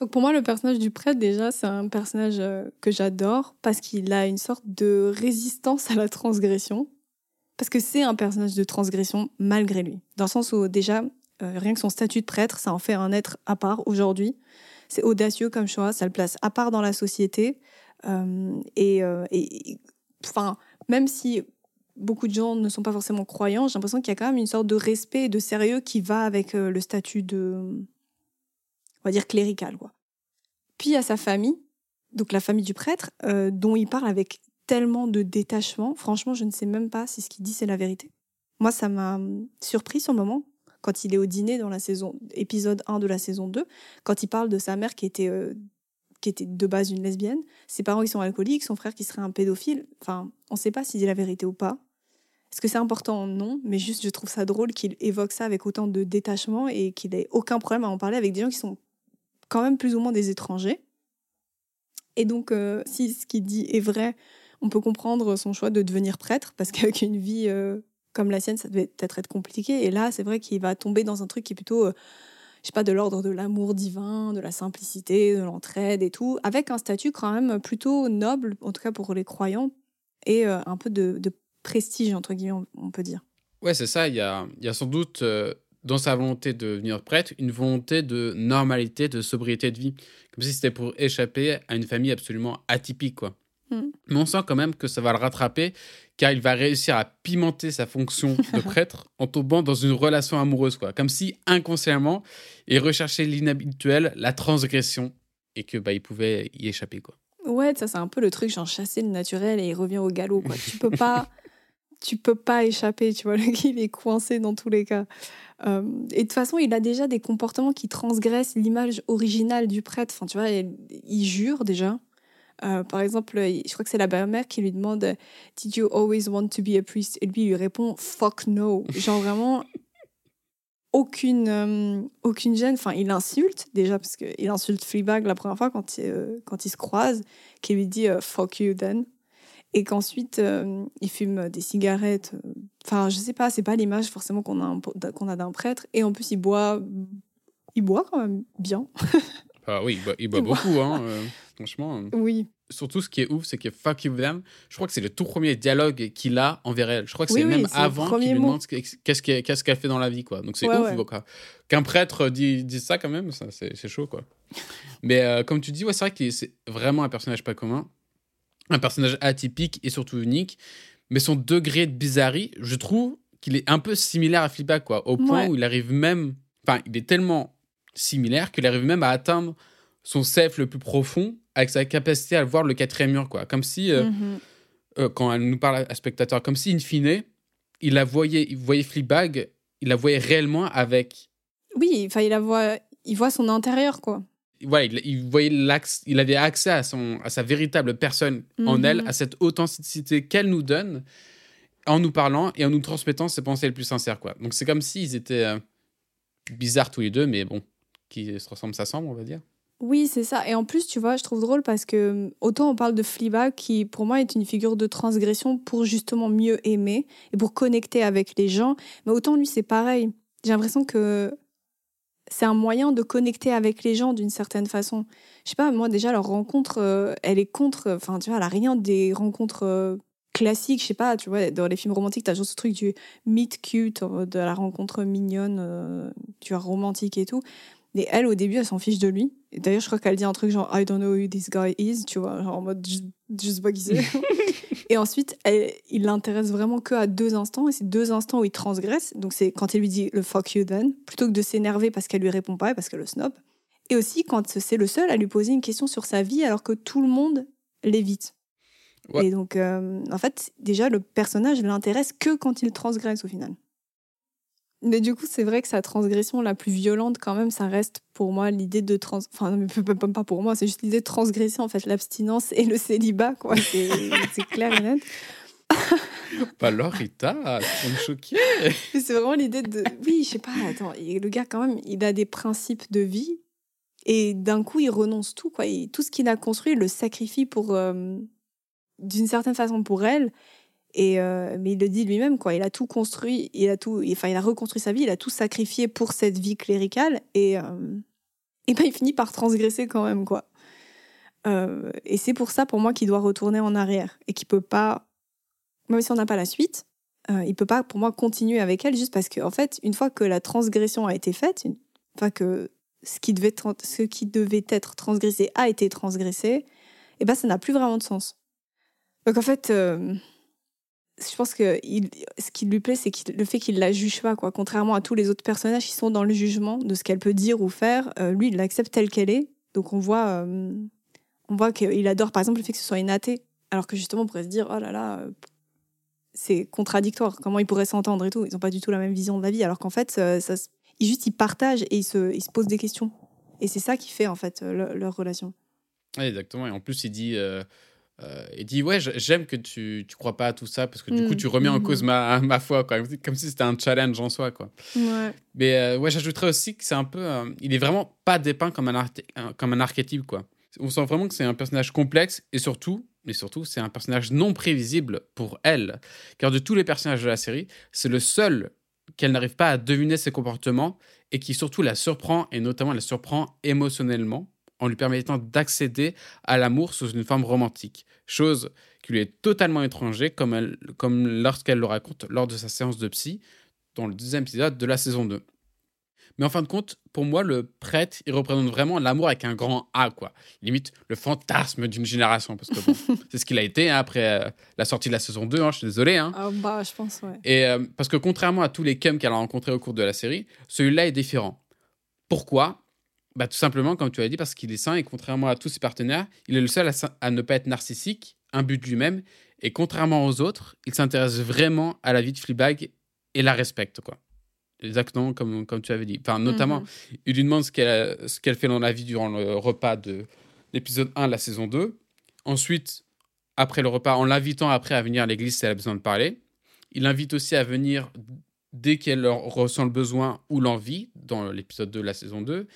Donc pour moi, le personnage du prêtre, déjà, c'est un personnage euh, que j'adore parce qu'il a une sorte de résistance à la transgression. Parce que c'est un personnage de transgression malgré lui. Dans le sens où, déjà, euh, rien que son statut de prêtre, ça en fait un être à part aujourd'hui. C'est audacieux comme choix, ça le place à part dans la société. Euh, et, enfin, même si beaucoup de gens ne sont pas forcément croyants, j'ai l'impression qu'il y a quand même une sorte de respect et de sérieux qui va avec le statut de, va dire clérical. Quoi. Puis à sa famille, donc la famille du prêtre, euh, dont il parle avec tellement de détachement. Franchement, je ne sais même pas si ce qu'il dit c'est la vérité. Moi, ça m'a hum, surpris sur le moment quand il est au dîner dans la saison épisode 1 de la saison 2, quand il parle de sa mère qui était euh, qui était de base une lesbienne, ses parents qui sont alcooliques, son frère qui serait un pédophile. Enfin, on ne sait pas s'il dit la vérité ou pas. Est-ce que c'est important? Non, mais juste je trouve ça drôle qu'il évoque ça avec autant de détachement et qu'il ait aucun problème à en parler avec des gens qui sont quand même plus ou moins des étrangers. Et donc, euh, si ce qu'il dit est vrai, on peut comprendre son choix de devenir prêtre, parce qu'avec une vie euh, comme la sienne, ça devait peut-être être compliqué. Et là, c'est vrai qu'il va tomber dans un truc qui est plutôt, euh, je sais pas, de l'ordre de l'amour divin, de la simplicité, de l'entraide et tout, avec un statut quand même plutôt noble, en tout cas pour les croyants, et un peu de, prestige, entre guillemets, on, peut dire. Ouais, c'est ça. Il y a, y a sans doute dans sa volonté de devenir prêtre, une volonté de normalité, de sobriété de vie. Comme si c'était pour échapper à une famille absolument atypique, quoi. Hmm. Mais on sent quand même que ça va le rattraper, car il va réussir à pimenter sa fonction de prêtre en tombant dans une relation amoureuse, quoi. Comme si inconsciemment, il recherchait l'inhabituel, la transgression, et que bah, il pouvait y échapper, quoi. Ouais, ça c'est un peu le truc, genre chasser le naturel et il revient au galop, quoi. tu peux pas, tu peux pas échapper, tu vois. Le gars, il est coincé dans tous les cas. Euh, et de toute façon, il a déjà des comportements qui transgressent l'image originale du prêtre. Enfin, tu vois, il, jure déjà. Euh, par exemple, je crois que c'est la belle-mère qui lui demande Did you always want to be a priest? Et lui, il lui répond Fuck no. Genre vraiment aucune, euh, aucune gêne. Enfin, il insulte déjà, parce qu'il insulte Fleabag la première fois quand il, quand il se croise, qui lui dit Fuck you then et qu'ensuite euh, il fume des cigarettes. Euh, enfin, je sais pas, c'est pas l'image forcément qu'on a, qu'on a d'un prêtre. Et en plus, il boit, il boit quand même bien. ah oui, il boit, beaucoup, hein, euh, franchement. Oui. Surtout, ce qui est ouf, c'est que Fuck You Them, je crois que c'est le tout premier dialogue qu'il a envers elle. Je crois que c'est même avant qu'il lui demande qu'est-ce qu'elle fait dans la vie, quoi. Donc c'est ouf, Qu'un prêtre dise, ça, quand même, c'est chaud, quoi. Mais comme tu dis, ouais, c'est vrai que c'est vraiment un personnage pas commun un personnage atypique et surtout unique. Mais son degré de bizarrerie, je trouve qu'il est un peu similaire à Fleabag, quoi. Au point où il arrive même. Enfin, il est tellement similaire qu'il arrive même à atteindre son self le plus profond avec sa capacité à voir le quatrième mur, quoi. Comme si, euh, mhm. euh, quand elle nous parle à spectateur, comme si, in fine, il la voyait, il voyait Fleabag, il la voyait réellement avec. Oui, enfin, il la voit, il voit son intérieur, quoi il, voyait il avait accès à, son, à sa véritable personne en elle, mhm. à cette authenticité qu'elle nous donne en nous parlant et en nous transmettant ses pensées les plus sincères. Quoi. Donc c'est comme s'ils étaient euh, bizarres tous les deux, mais bon, qui se ressemblent, ça semble, on va dire. Oui, c'est ça. Et en plus, tu vois, je trouve drôle parce que autant on parle de Fleabag qui, pour moi, est une figure de transgression pour justement mieux aimer et pour connecter avec les gens, mais autant lui, c'est pareil. J'ai l'impression que c'est un moyen de connecter avec les gens d'une certaine façon. Je sais pas, moi déjà leur rencontre, euh, elle est contre, enfin tu vois, elle a rien des rencontres euh, classiques. Je sais pas, tu vois, dans les films romantiques, tu as toujours ce truc du meet cute, de la rencontre mignonne, euh, tu vois, romantique et tout. Et elle, au début, elle s'en fiche de lui. D'ailleurs, je crois qu'elle dit un truc genre I don't know who this guy is, tu vois, genre en mode je, sais pas qui c'est. et ensuite, elle, il l'intéresse vraiment que à deux instants, et c'est deux instants où il transgresse. Donc, c'est quand elle lui dit le fuck you then, plutôt que de s'énerver parce qu'elle lui répond pas et parce qu'elle le snob. Et aussi quand c'est le seul à lui poser une question sur sa vie alors que tout le monde l'évite. Et donc, euh, en fait, déjà, le personnage l'intéresse que quand il transgresse au final. Mais du coup, c'est vrai que sa transgression la plus violente, quand même, ça reste pour moi l'idée de trans. Enfin, pas pour moi, c'est juste l'idée de transgresser en fait l'abstinence et le célibat, quoi. C'est clair et net. Pas Lorita, tu me choquer. C'est vraiment l'idée de. Oui, je sais pas, attends, le gars, quand même, il a des principes de vie et d'un coup, il renonce tout, quoi. tout ce qu'il a construit, il le sacrifie pour. Euh, d'une certaine façon pour elle euh, mais il le dit lui-même, quoi. Il a tout construit, il a tout, enfin, il a reconstruit sa vie, il a tout sacrifié pour cette vie cléricale. Et, euh, et ben il finit par transgresser quand même, quoi. Euh, et c'est pour ça, pour moi, qu'il doit retourner en arrière et qu'il peut pas, même si on n'a pas la suite, il peut pas, pour moi, continuer avec elle juste parce qu'en en fait, une fois que la transgression a été faite, fois que ce qui devait, ce qui devait être transgressé a été transgressé, et ben ça n'a plus vraiment de sens. Donc en fait, je pense que ce qui lui plaît, c'est le fait qu'il la juge pas, quoi. Contrairement à tous les autres personnages qui sont dans le jugement de ce qu'elle peut dire ou faire, euh, lui, il l'accepte telle qu'elle est. Donc on voit, euh, voit qu'il adore, par exemple, le fait que ce soit une athée, alors que justement, on pourrait se dire, oh là là, euh, c'est contradictoire. Comment ils pourraient s'entendre et tout? Ils n'ont pas du tout la même vision de la vie, alors qu'en fait, ils juste ils partagent et ils se, ils se posent des questions. Et c'est ça qui fait en fait leur relation. exactement. Et en plus, il dit euh, et dit ouais j'aime que tu tu crois pas à tout ça parce que du coup mm. tu remets en cause mm. ma, ma foi quoi comme si c'était un challenge en soi quoi ouais. mais euh, ouais j'ajouterais aussi que c'est un peu euh, il est vraiment pas dépeint comme un comme un archétype quoi on sent vraiment que c'est un personnage complexe et surtout mais surtout c'est un personnage non prévisible pour elle car de tous les personnages de la série c'est le seul qu'elle n'arrive pas à deviner ses comportements et qui surtout la surprend et notamment la surprend émotionnellement en lui permettant d'accéder à l'amour sous une forme romantique, chose qui lui est totalement étranger, comme, comme lorsqu'elle le raconte lors de sa séance de psy, dans le deuxième épisode de la saison 2. Mais en fin de compte, pour moi, le prêtre, il représente vraiment l'amour avec un grand A, quoi. Limite le fantasme d'une génération, parce que c'est ce qu'il a été hein, après euh, la sortie de la saison 2, hein, je suis désolé. Hein. Ah, bah, je pense, ouais. Et euh, parce que contrairement à tous les cums qu'elle a rencontrés au cours de la série, celui-là est différent. Pourquoi? Bah, Tout simplement, comme tu as dit, parce qu'il est sain et contrairement à tous ses partenaires, il est le seul à, ne pas être narcissique, un but lui-même. Et contrairement aux autres, il s'intéresse vraiment à la vie de Fleabag et la respecte. quoi. Exactement comme, comme tu avais dit. Enfin, notamment, mhm. il lui demande ce qu'elle ce qu'elle fait dans la vie durant le repas de l'épisode 1 de la saison 2. Ensuite, après le repas, en l'invitant après à venir à l'église si elle a besoin de parler. Il l'invite aussi à venir dès qu'elle ressent le besoin ou l'envie, dans l'épisode 2 de la saison 2.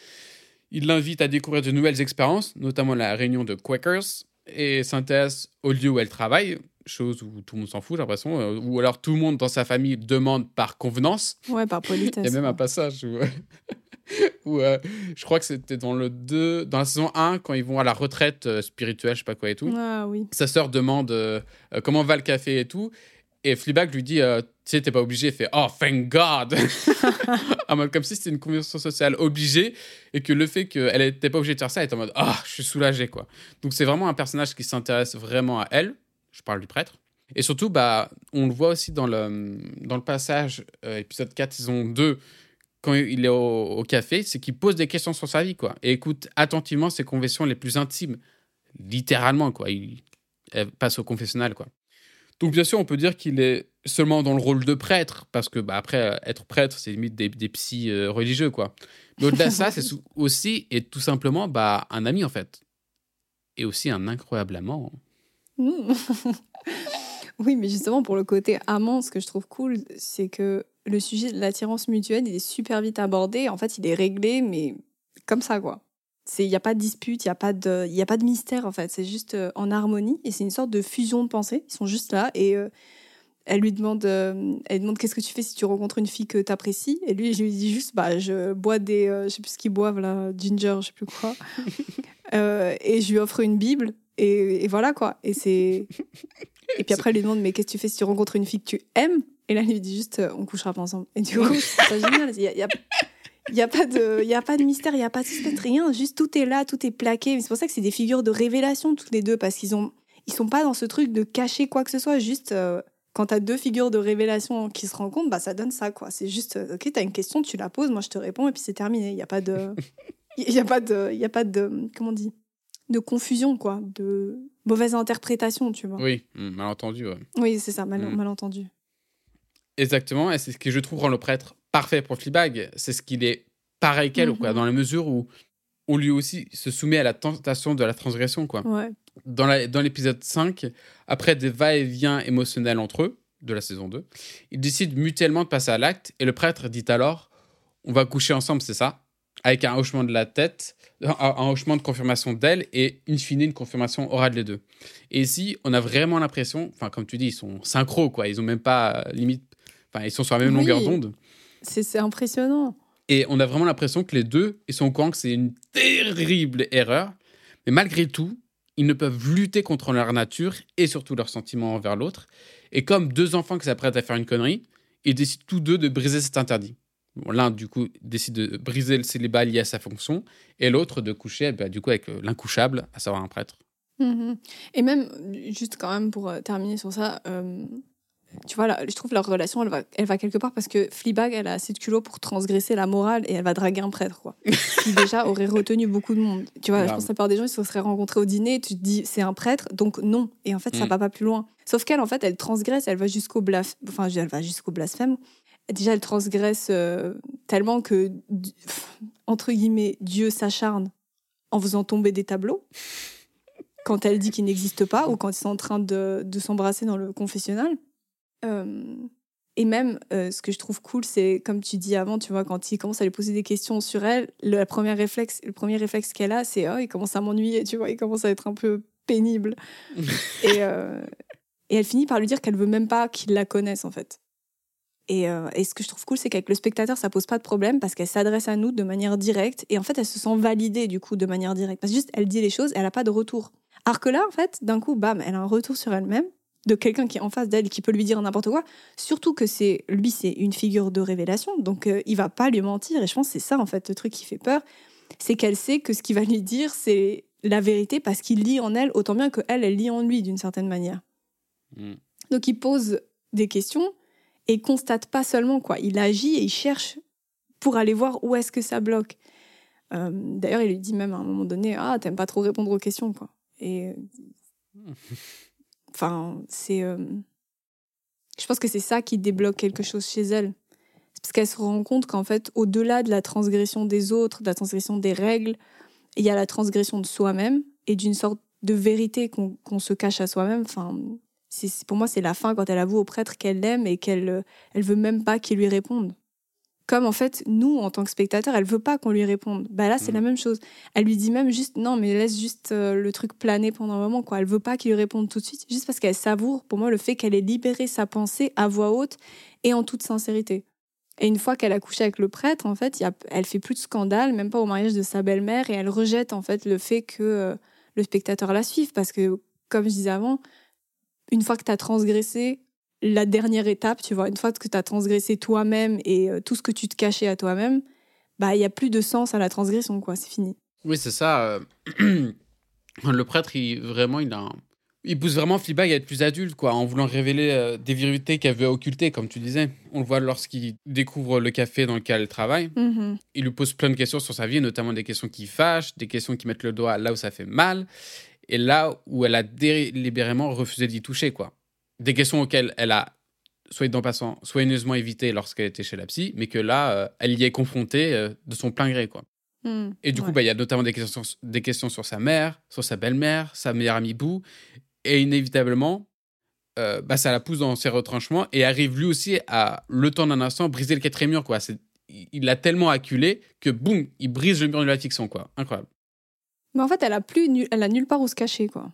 Il l'invite à découvrir de nouvelles expériences, notamment la réunion de Quakers, et s'intéresse au lieu où elle travaille, chose où tout le monde s'en fout, j'ai l'impression, euh, ou alors tout le monde dans sa famille demande par convenance. Ouais, par politesse. Il y a même un passage où, où euh, je crois que c'était dans le 2, dans la saison 1, quand ils vont à la retraite euh, spirituelle, je sais pas quoi et tout. Ah oui. Sa sœur demande comment va le café et tout, et Fleabag lui dit, tu sais, t'es pas obligé. Fait, oh, thank God. en mode comme si c'était une convention sociale obligée et que le fait qu'elle n'était pas obligée de faire ça, elle est en mode, ah, oh, je suis soulagé, quoi. Donc c'est vraiment un personnage qui s'intéresse vraiment à elle. Je parle du prêtre. Et surtout, bah, on le voit aussi dans le, dans le passage, euh, épisode 4, saison 2, quand il est au, café, c'est qu'il pose des questions sur sa vie, quoi. Et écoute attentivement ses confessions les plus intimes. Littéralement, quoi. Il passe au confessionnal, quoi. Donc bien sûr, on peut dire qu'il est seulement dans le rôle de prêtre, parce que bah, après, être prêtre, c'est limite des, des psys euh, religieux, quoi. Mais au-delà de ça, c'est aussi et tout simplement bah, un ami, en fait. Et aussi un incroyable amant. oui, mais justement, pour le côté amant, ce que je trouve cool, c'est que le sujet de l'attirance mutuelle, il est super vite abordé. En fait, il est réglé, mais comme ça, quoi il n'y a pas de dispute, il n'y a, pas de, y a pas de mystère en fait, c'est juste euh, en harmonie et c'est une sorte de fusion de pensée. Ils sont juste là et euh, elle lui demande, euh, elle demande qu'est-ce que tu fais si tu rencontres une fille que tu apprécies et lui je lui dis juste bah je bois des, je sais plus ce qu'ils boivent là, ginger, je sais plus quoi, et je lui offre une bible et, voilà quoi. Et c'est et puis après elle lui demande mais qu'est-ce que tu fais si tu rencontres une fille que tu aimes? Et là elle lui dit juste on couchera pas ensemble. Et du coup c'est génial, il y a il n'y a, pas de, y a pas de mystère, il n'y a pas de suspense, rien. Juste tout est là, tout est plaqué. C'est pour ça que c'est des figures de révélation, toutes les deux, parce qu'ils ont, ils sont pas dans ce truc de cacher quoi que ce soit. Juste, euh, quand tu as deux figures de révélation qui se rencontrent, bah, ça donne ça, quoi. C'est juste, euh, ok, tu as une question, tu la poses, moi je te réponds, et puis c'est terminé. Il n'y a pas de. Il n'y a pas de. Il y a pas de. Comment on dit De confusion, quoi. De mauvaise interprétation, tu vois. Oui, hmm, malentendu, ouais. Oui, c'est ça, mal, hmm. malentendu. Exactement, et c'est ce que je trouve rend le prêtre parfait pour Fleabag, c'est ce qu'il est pareil qu'elle, quoi, mhm. dans la mesure où on lui aussi se soumet à la tentation de la transgression. Quoi. Dans l'épisode 5, après des va-et-vient émotionnels entre eux, de la saison 2, ils décident mutuellement de passer à l'acte et le prêtre dit alors On va coucher ensemble, c'est ça? Avec un hochement de la tête, un, hochement de confirmation d'elle et in fine une confirmation orale des deux. Et ici, on a vraiment l'impression, enfin, comme tu dis, ils sont synchro, quoi. Ils ont même pas limite, enfin, ils sont sur la même longueur d'onde. C'est impressionnant. Et on a vraiment l'impression que les deux, ils sont au courant que c'est une terrible erreur. Mais malgré tout, ils ne peuvent lutter contre leur nature et surtout leurs sentiments envers l'autre. Et comme deux enfants qui s'apprêtent à faire une connerie, ils décident tous deux de briser cet interdit. L'un, du coup, décide de briser le célibat lié à sa fonction, et l'autre de coucher, bah, du coup, avec l'incouchable, à savoir un prêtre. Mhm. Et même, juste quand même pour euh, terminer sur ça, euh, tu vois, je trouve leur relation, elle va, elle va quelque part parce que Fleabag, elle a assez de culot pour transgresser la morale et elle va draguer un prêtre, quoi. qui déjà aurait retenu beaucoup de monde. Tu vois, je pense que la plupart des gens, ils se seraient rencontrés au dîner, tu te dis, c'est un prêtre, donc non. Et en fait, ça mm. va pas plus loin. Sauf qu'elle, en fait, elle transgresse, elle va jusqu'au blasphème. Enfin, elle va jusqu'au blasphème. Déjà, elle transgresse euh, tellement que, entre guillemets, Dieu s'acharne en faisant tomber des tableaux quand elle dit qu'il n'existe pas ou quand ils sont en train de, de s'embrasser dans le confessionnal. Et même, ce que je trouve cool, c'est comme tu dis avant, tu vois, quand il commence à lui poser des questions sur elle, le, premier réflexe, le premier réflexe qu'elle a, c'est oh, il commence à m'ennuyer, tu vois, il commence à être un peu pénible. et, et elle finit par lui dire qu'elle veut même pas qu'il la connaisse, en fait. Et, et, ce que je trouve cool, c'est qu'avec le spectateur, ça pose pas de problème parce qu'elle s'adresse à nous de manière directe et en fait, elle se sent validée du coup de manière directe. Parce que juste, elle dit les choses, elle a pas de retour. Alors que là, en fait, d'un coup, bam, elle a un retour sur elle-même de quelqu'un qui est en face d'elle qui peut lui dire n'importe quoi. Surtout que c'est lui, c'est une figure de révélation, donc euh, il va pas lui mentir. Et je pense que c'est ça en fait le truc qui fait peur, c'est qu'elle sait que ce qu'il va lui dire c'est la vérité parce qu'il lit en elle autant bien que elle, elle lit en lui d'une certaine manière. Mm. Donc il pose des questions et constate pas seulement quoi, il agit et il cherche pour aller voir où est-ce que ça bloque. Euh, d'ailleurs, il lui dit même à un moment donné, ah t'aimes pas trop répondre aux questions quoi. Et Enfin, c'est. Euh, je pense que c'est ça qui débloque quelque chose chez elle. Parce qu'elle se rend compte qu'en fait, au-delà de la transgression des autres, de la transgression des règles, il y a la transgression de soi-même et d'une sorte de vérité qu'on se cache à soi-même. Enfin, pour moi, c'est la fin quand elle avoue au prêtre qu'elle l'aime et qu'elle euh, elle veut même pas qu'il lui réponde comme en fait nous en tant que spectateurs elle veut pas qu'on lui réponde. Bah là c'est la mm. même chose. Elle lui dit même juste non mais laisse juste euh, le truc planer pendant un moment quoi. Elle veut pas qu'il lui réponde tout de suite juste parce qu'elle savoure pour moi le fait qu'elle ait libéré sa pensée à voix haute et en toute sincérité. Et une fois qu'elle a couché avec le prêtre en fait y a, elle fait plus de scandale même pas au mariage de sa belle-mère et elle rejette en fait le fait que euh, le spectateur la suive. Parce que comme je disais avant une fois que tu as transgressé la dernière étape, tu vois, une fois que tu as transgressé toi-même et euh, tout ce que tu te cachais à toi-même, bah il y a plus de sens à la transgression quoi, c'est fini. Oui, c'est ça. Euh, le prêtre, il vraiment il a il pousse vraiment Fleabag à être plus adulte, quoi, en voulant révéler euh, des vérités qu'elle veut occulter, comme tu disais. On le voit lorsqu'il découvre le café dans lequel elle travaille. Mm-hmm. Il lui pose plein de questions sur sa vie, notamment des questions qui fâchent, des questions qui mettent le doigt là où ça fait mal, et là où elle a délibérément refusé d'y toucher, quoi des questions auxquelles elle a, soit dans passant, soigneusement évité lorsqu'elle était chez la psy, mais que là, euh, elle y est confrontée euh, de son plein gré, quoi. Hmm, et du coup, bah, il y a notamment des questions, des questions sur sa mère, sur sa belle-mère, sa meilleure amie Boo, et inévitablement, euh, bah, ça la pousse dans ses retranchements et arrive lui aussi à, le temps d'un instant, briser le quatrième mur, quoi. Il l'a tellement acculé que, boum, il brise le mur de la fiction, quoi. Incroyable. Mais en fait, elle a plus, elle a nulle part où se cacher, quoi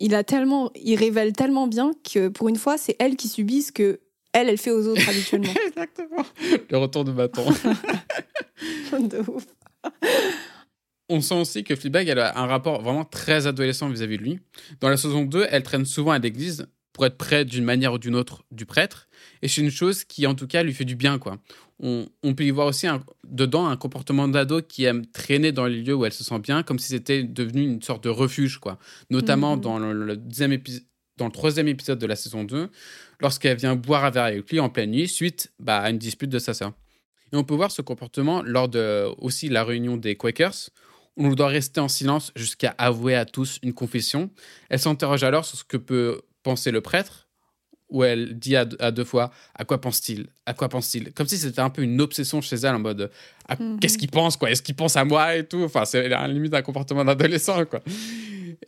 il a tellement, il révèle tellement bien que pour une fois, c'est elle qui subit ce que elle, elle fait aux autres habituellement. Exactement. Le retour de bâton. de ouf. On sent aussi que Fleabag elle a un rapport vraiment très adolescent vis-à-vis de lui. Dans la saison 2, elle traîne souvent à l'église pour être près d'une manière ou d'une autre du prêtre. Et c'est une chose qui, en tout cas, lui fait du bien. quoi. On, peut y voir aussi dedans un comportement d'ado qui aime traîner dans les lieux où elle se sent bien, comme si c'était devenu une sorte de refuge. quoi. Notamment dans, le, deuxième dans le troisième épisode de la saison 2, lorsqu'elle vient boire un verre avec lui en pleine nuit, suite bah, à une dispute de sa sœur. Et on peut voir ce comportement lors de aussi la réunion des Quakers, on doit rester en silence jusqu'à avouer à tous une confession. Elle s'interroge alors sur ce que peut penser le prêtre, où elle dit à, deux fois à quoi pense-t-il? À quoi pense-t-il? Comme si c'était un peu une obsession chez elle en mode mhm. qu'est-ce qu'il pense quoi? Est-ce qu'il pense à moi et tout? Enfin, c'est à la limite un comportement d'adolescent quoi.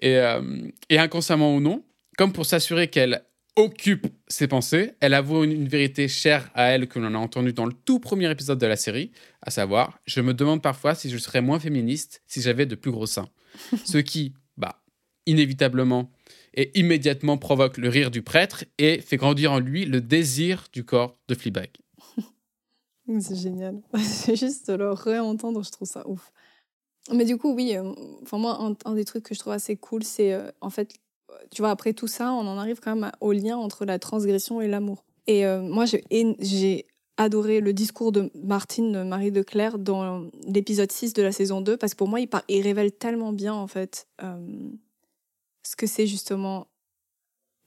Et, euh, et, inconsciemment ou non, comme pour s'assurer qu'elle occupe ses pensées, elle avoue une, vérité chère à elle que l'on a entendue dans le tout premier épisode de la série, à savoir je me demande parfois si je serais moins féministe si j'avais de plus gros seins. Ce qui, bah, inévitablement et immédiatement provoque le rire du prêtre et fait grandir en lui le désir du corps de Fleabag. C'est génial. C'est juste de le réentendre, je trouve ça ouf. Mais du coup, oui, euh, enfin moi, un, des trucs que je trouve assez cool, c'est euh, en fait, tu vois, après tout ça, on en arrive quand même au lien entre la transgression et l'amour. Et euh, moi, j'ai adoré le discours de Martine, Marie de Claire, dans l'épisode 6 de la saison 2, parce que pour moi, il, il révèle tellement bien, en fait, ce que c'est justement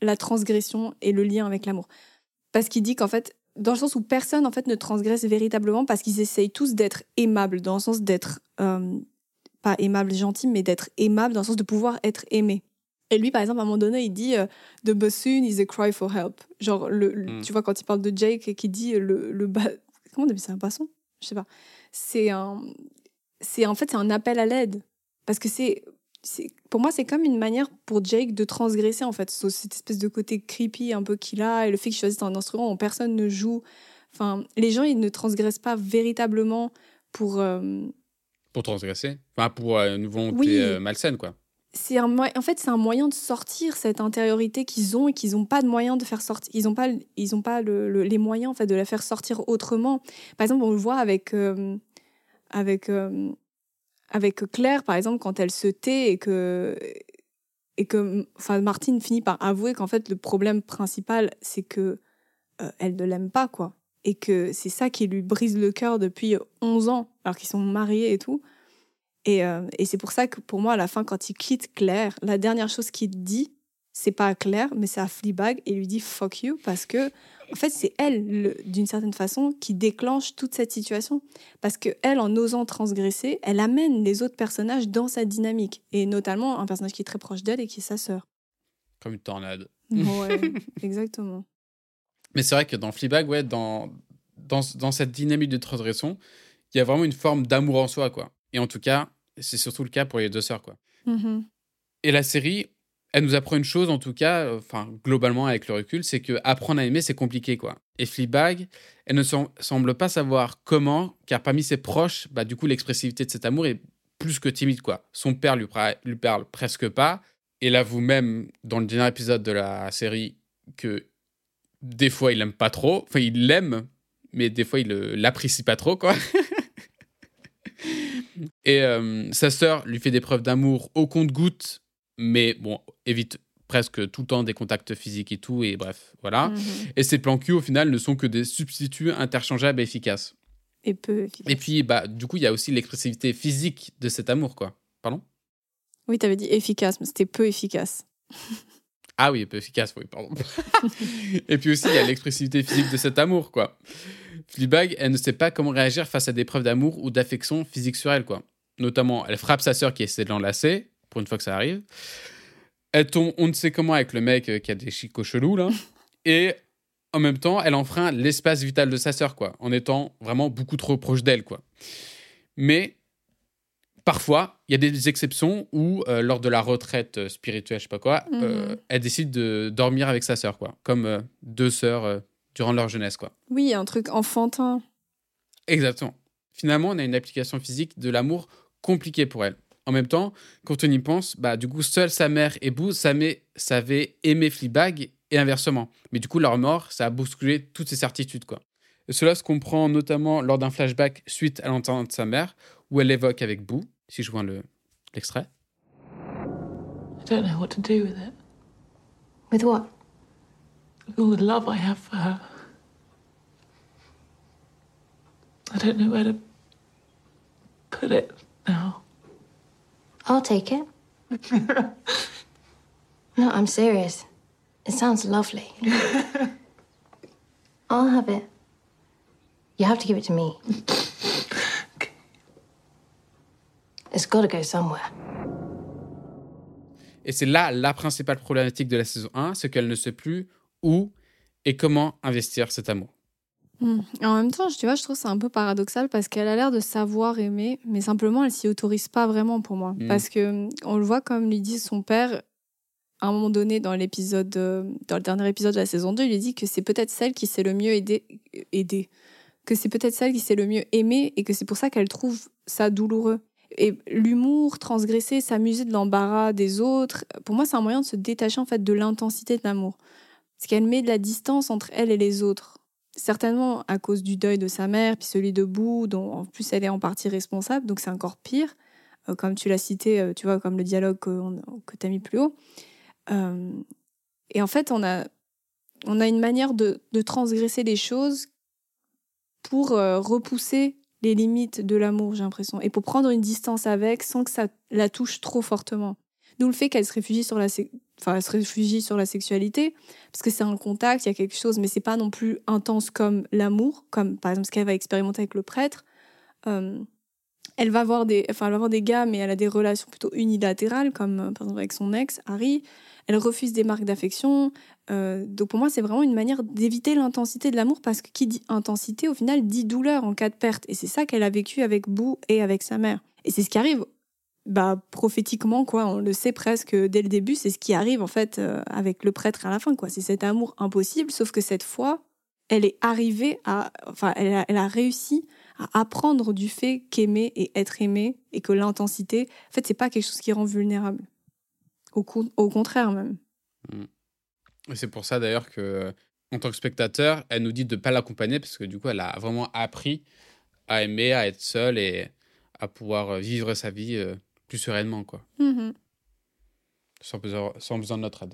la transgression et le lien avec l'amour. Parce qu'il dit qu'en fait, dans le sens où personne en fait ne transgresse véritablement parce qu'ils essayent tous d'être aimables, dans le sens d'être euh, pas aimable, gentil, mais d'être aimable dans le sens de pouvoir être aimé. Et lui, par exemple, à un moment donné, il dit euh, The bassoon is a cry for help. Genre, le, hmm. tu vois, quand il parle de Jake et qui dit le, le comment on appelle ça un basson? Je sais pas. C'est un, c'est en fait c'est un appel à l'aide parce que c'est pour moi, c'est comme une manière pour Jake de transgresser, en fait, cette espèce de côté creepy un peu qu'il a, et le fait qu'il choisisse un instrument où personne ne joue. Enfin, les gens, ils ne transgressent pas véritablement pour... Euh, pour transgresser Enfin, pour euh, une volonté euh, malsaine, quoi. C'est un, en fait, c'est un moyen de sortir cette intériorité qu'ils ont et qu'ils n'ont pas de moyen de faire sortir. Ils n'ont pas, ils ont pas les moyens, en fait, de la faire sortir autrement. Par exemple, on le voit avec... avec avec Claire, par exemple, quand elle se tait et que, et que enfin, Martine finit par avouer qu'en fait, le problème principal, c'est que euh, elle ne l'aime pas, quoi. Et que c'est ça qui lui brise le cœur depuis 11 ans, alors qu'ils sont mariés et tout. Et, euh, et c'est pour ça que pour moi, à la fin, quand il quitte Claire, la dernière chose qu'il dit, c'est pas à Claire, mais c'est à Fleabag, et lui dit fuck you, parce que en fait, c'est elle, d'une certaine façon, qui déclenche toute cette situation. Parce que elle, en osant transgresser, elle amène les autres personnages dans sa dynamique. Et notamment un personnage qui est très proche d'elle et qui est sa sœur. Comme une tornade. Ouais, exactement. Mais c'est vrai que dans Fleabag, ouais, dans, dans, dans cette dynamique de transgression, il y a vraiment une forme d'amour en soi, quoi. Et en tout cas, c'est surtout le cas pour les deux sœurs, quoi. Mm-hmm. Et la série, elle nous apprend une chose, en tout cas, euh, enfin, globalement, avec le recul, c'est que apprendre à aimer, c'est compliqué, quoi. Et Fleabag, elle ne semble pas savoir comment, car parmi ses proches, bah, du coup, l'expressivité de cet amour est plus que timide, quoi. Son père lui, lui parle presque pas, et là, vous-même, dans le dernier épisode de la série, que des fois, il l'aime pas trop. Enfin, il l'aime, mais des fois, il l'apprécie pas trop, quoi. et euh, sa sœur lui fait des preuves d'amour au compte-goutte mais bon, évite presque tout le temps des contacts physiques et tout, et bref, voilà. Mhm. Et ces plans Q, au final, ne sont que des substituts interchangeables et efficaces. Et peu efficaces. Et puis, bah, du coup, il y a aussi l'expressivité physique de cet amour, quoi. Pardon? Oui, tu avais dit efficace, mais c'était peu efficace. ah oui, peu efficace, oui, pardon. et puis aussi, il y a l'expressivité physique de cet amour, quoi. Fleabag, elle ne sait pas comment réagir face à des preuves d'amour ou d'affection physique sur elle, quoi. Notamment, elle frappe sa sœur qui essaie de l'enlacer, pour une fois que ça arrive. Elle tombe, on ne sait comment, avec le mec euh, qui a des chicots chelous, là. Et en même temps, elle enfreint l'espace vital de sa sœur, quoi, en étant vraiment beaucoup trop proche d'elle, quoi. Mais parfois, il y a des exceptions où, euh, lors de la retraite euh, spirituelle, je sais pas quoi, mhm. elle décide de dormir avec sa sœur, quoi, comme deux sœurs durant leur jeunesse, quoi. Oui, un truc enfantin. Exactement. Finalement, on a une application physique de l'amour compliquée pour elle. En même temps, quand on y pense, bah, du coup, seule sa mère et Boo savaient aimer Fleabag et inversement. Mais du coup, leur mort, ça a bousculé toutes ces certitudes. Quoi. Et cela se comprend notamment lors d'un flashback suite à l'enterrement de sa mère, où elle évoque avec Boo, si je vois l'extrait. I don't know what to do with it. With what? all the love I have for her. I don't know where to put it now. I'll take it. no, I'm serious. It sounds lovely. I'll have it. You have to give it to me. It's got to go somewhere. Et c'est là la principale problématique de la saison 1, c'est qu'elle ne sait plus où et comment investir cet amour. Hmm. En même temps, tu vois, je trouve c'est un peu paradoxal parce qu'elle a l'air de savoir aimer, mais simplement elle s'y autorise pas vraiment pour moi. Hmm. Parce que hmm, on le voit comme lui dit son père à un moment donné dans l'épisode, euh, dans le dernier épisode de la saison 2, il lui dit que c'est peut-être celle qui sait le mieux aider, aider. que c'est peut-être celle qui sait le mieux aimer et que c'est pour ça qu'elle trouve ça douloureux. Et l'humour, transgresser, s'amuser de l'embarras des autres, pour moi c'est un moyen de se détacher en fait de l'intensité de l'amour. Parce qu'elle met de la distance entre elle et les autres certainement à cause du deuil de sa mère, puis celui de Boo, dont en plus elle est en partie responsable, donc c'est encore pire. Euh, comme tu l'as cité, euh, tu vois, comme le dialogue que, que tu as mis plus haut. Euh, et en fait, on a, on a une manière de, de transgresser les choses pour repousser les limites de l'amour, j'ai l'impression, et pour prendre une distance avec sans que ça la touche trop fortement. D'où le fait qu'elle se réfugie sur la, enfin, se réfugie sur la sexualité, parce que c'est un contact, il y a quelque chose, mais c'est pas non plus intense comme l'amour, comme par exemple ce qu'elle va expérimenter avec le prêtre. Euh, elle va avoir des, enfin, elle va des gars, mais elle a des relations plutôt unilatérales, comme euh, par exemple avec son ex, Harry. Elle refuse des marques d'affection. Euh, donc pour moi, c'est vraiment une manière d'éviter l'intensité de l'amour, parce que qui dit intensité, au final, dit douleur en cas de perte. Et c'est ça qu'elle a vécu avec Boo et avec sa mère. Et c'est ce qui arrive bah, prophétiquement, quoi, on le sait presque dès le début, c'est ce qui arrive en fait euh, avec le prêtre à la fin, quoi. C'est cet amour impossible, sauf que cette fois, elle est arrivée à, enfin, elle a, réussi à apprendre du fait qu'aimer et être aimé et que l'intensité, en fait, c'est pas quelque chose qui rend vulnérable. Au, au contraire même. Mm. C'est pour ça d'ailleurs que, en tant que spectateur, elle nous dit de ne pas l'accompagner parce que du coup, elle a vraiment appris à aimer, à être seule et à pouvoir vivre sa vie euh, plus sereinement, quoi. Mm-hmm. Sans, besoin, sans, besoin, de notre aide.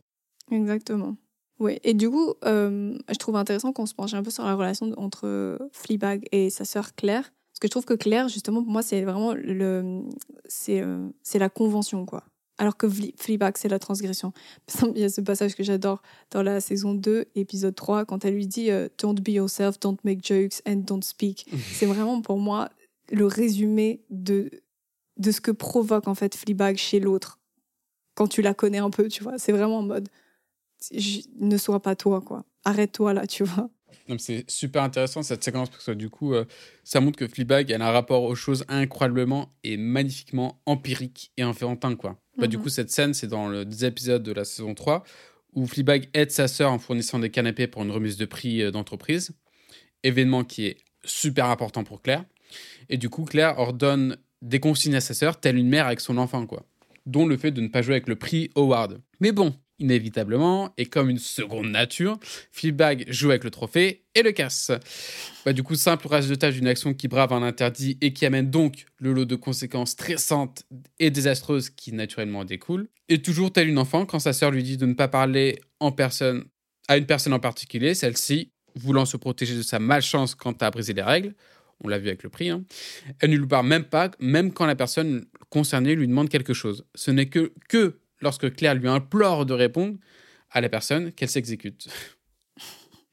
Exactement. Oui, et du coup, euh, je trouve intéressant qu'on se penche un peu sur la relation entre Fleabag et sa sœur Claire. Parce que je trouve que Claire, justement, pour moi, c'est vraiment le, c'est, euh, c'est la convention, quoi. Alors que Fleabag, c'est la transgression. Il y a ce passage que j'adore dans la saison 2, épisode 3, quand elle lui dit euh, Don't be yourself, don't make jokes and don't speak. c'est vraiment pour moi le résumé de de ce que provoque en fait Fleabag chez l'autre quand tu la connais un peu, tu vois. C'est vraiment en mode ne sois pas toi, quoi. Arrête-toi là, tu vois. C'est super intéressant cette séquence parce que du coup, euh, ça montre que Fleabag a un rapport aux choses incroyablement et magnifiquement empirique et enfantin, quoi. bah, du mhm. coup, cette scène, c'est dans le des épisodes de la saison 3 où Fleabag aide sa sœur en fournissant des canapés pour une remise de prix euh, d'entreprise. Événement qui est super important pour Claire. Et du coup, Claire ordonne des consignes à sa sœur, telle une mère avec son enfant, quoi. Dont le fait de ne pas jouer avec le prix Howard. Mais bon, inévitablement, et comme une seconde nature, Fleabag joue avec le trophée et le casse. Bah, du coup, simple résultat d'une action qui brave un interdit et qui amène donc le lot de conséquences stressantes et désastreuses qui naturellement découlent. Et toujours tel une enfant, quand sa sœur lui dit de ne pas parler en personne à une personne en particulier, celle-ci, voulant se protéger de sa malchance quant à briser les règles, on l'a vu avec le prix, hein. elle ne lui parle même pas, même quand la personne concernée lui demande quelque chose. Ce n'est que, que lorsque Claire lui implore de répondre à la personne qu'elle s'exécute.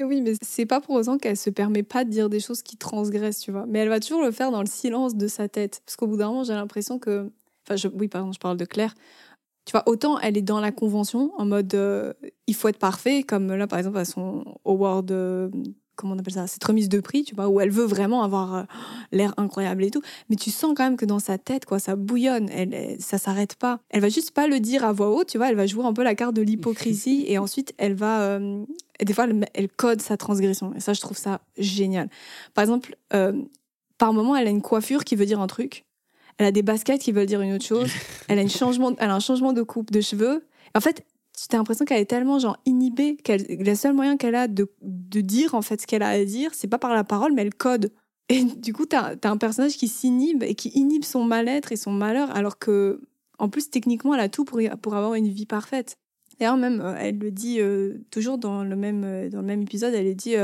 Oui, mais c'est pas pour autant qu'elle se permet pas de dire des choses qui transgressent, tu vois. Mais elle va toujours le faire dans le silence de sa tête. Parce qu'au bout d'un moment, j'ai l'impression que. Enfin, je... oui, pardon, je parle de Claire. Tu vois, autant elle est dans la convention, en mode euh, il faut être parfait, comme là, par exemple, à son award euh, comment on appelle ça, cette remise de prix, tu vois, où elle veut vraiment avoir euh, l'air incroyable et tout. Mais tu sens quand même que dans sa tête, quoi, ça bouillonne, elle, ça s'arrête pas. Elle va juste pas le dire à voix haute, tu vois, elle va jouer un peu la carte de l'hypocrisie et ensuite elle va, euh, et des fois elle, code sa transgression. Et ça, je trouve ça génial. Par exemple, euh, par moment, elle a une coiffure qui veut dire un truc. Elle a des baskets qui veulent dire une autre chose. Elle a, une changement, elle a un changement de coupe de cheveux. En fait, j'ai l'impression qu'elle est tellement genre inhibée qu'elle le seul moyen qu'elle a de, de, dire en fait ce qu'elle a à dire c'est pas par la parole mais elle code. Et du coup t'as as un personnage qui s'inhibe et qui inhibe son mal-être et son malheur alors que en plus techniquement elle a tout pour, pour avoir une vie parfaite. D'ailleurs même euh, elle le dit euh, toujours dans le même euh, dans le même épisode elle dit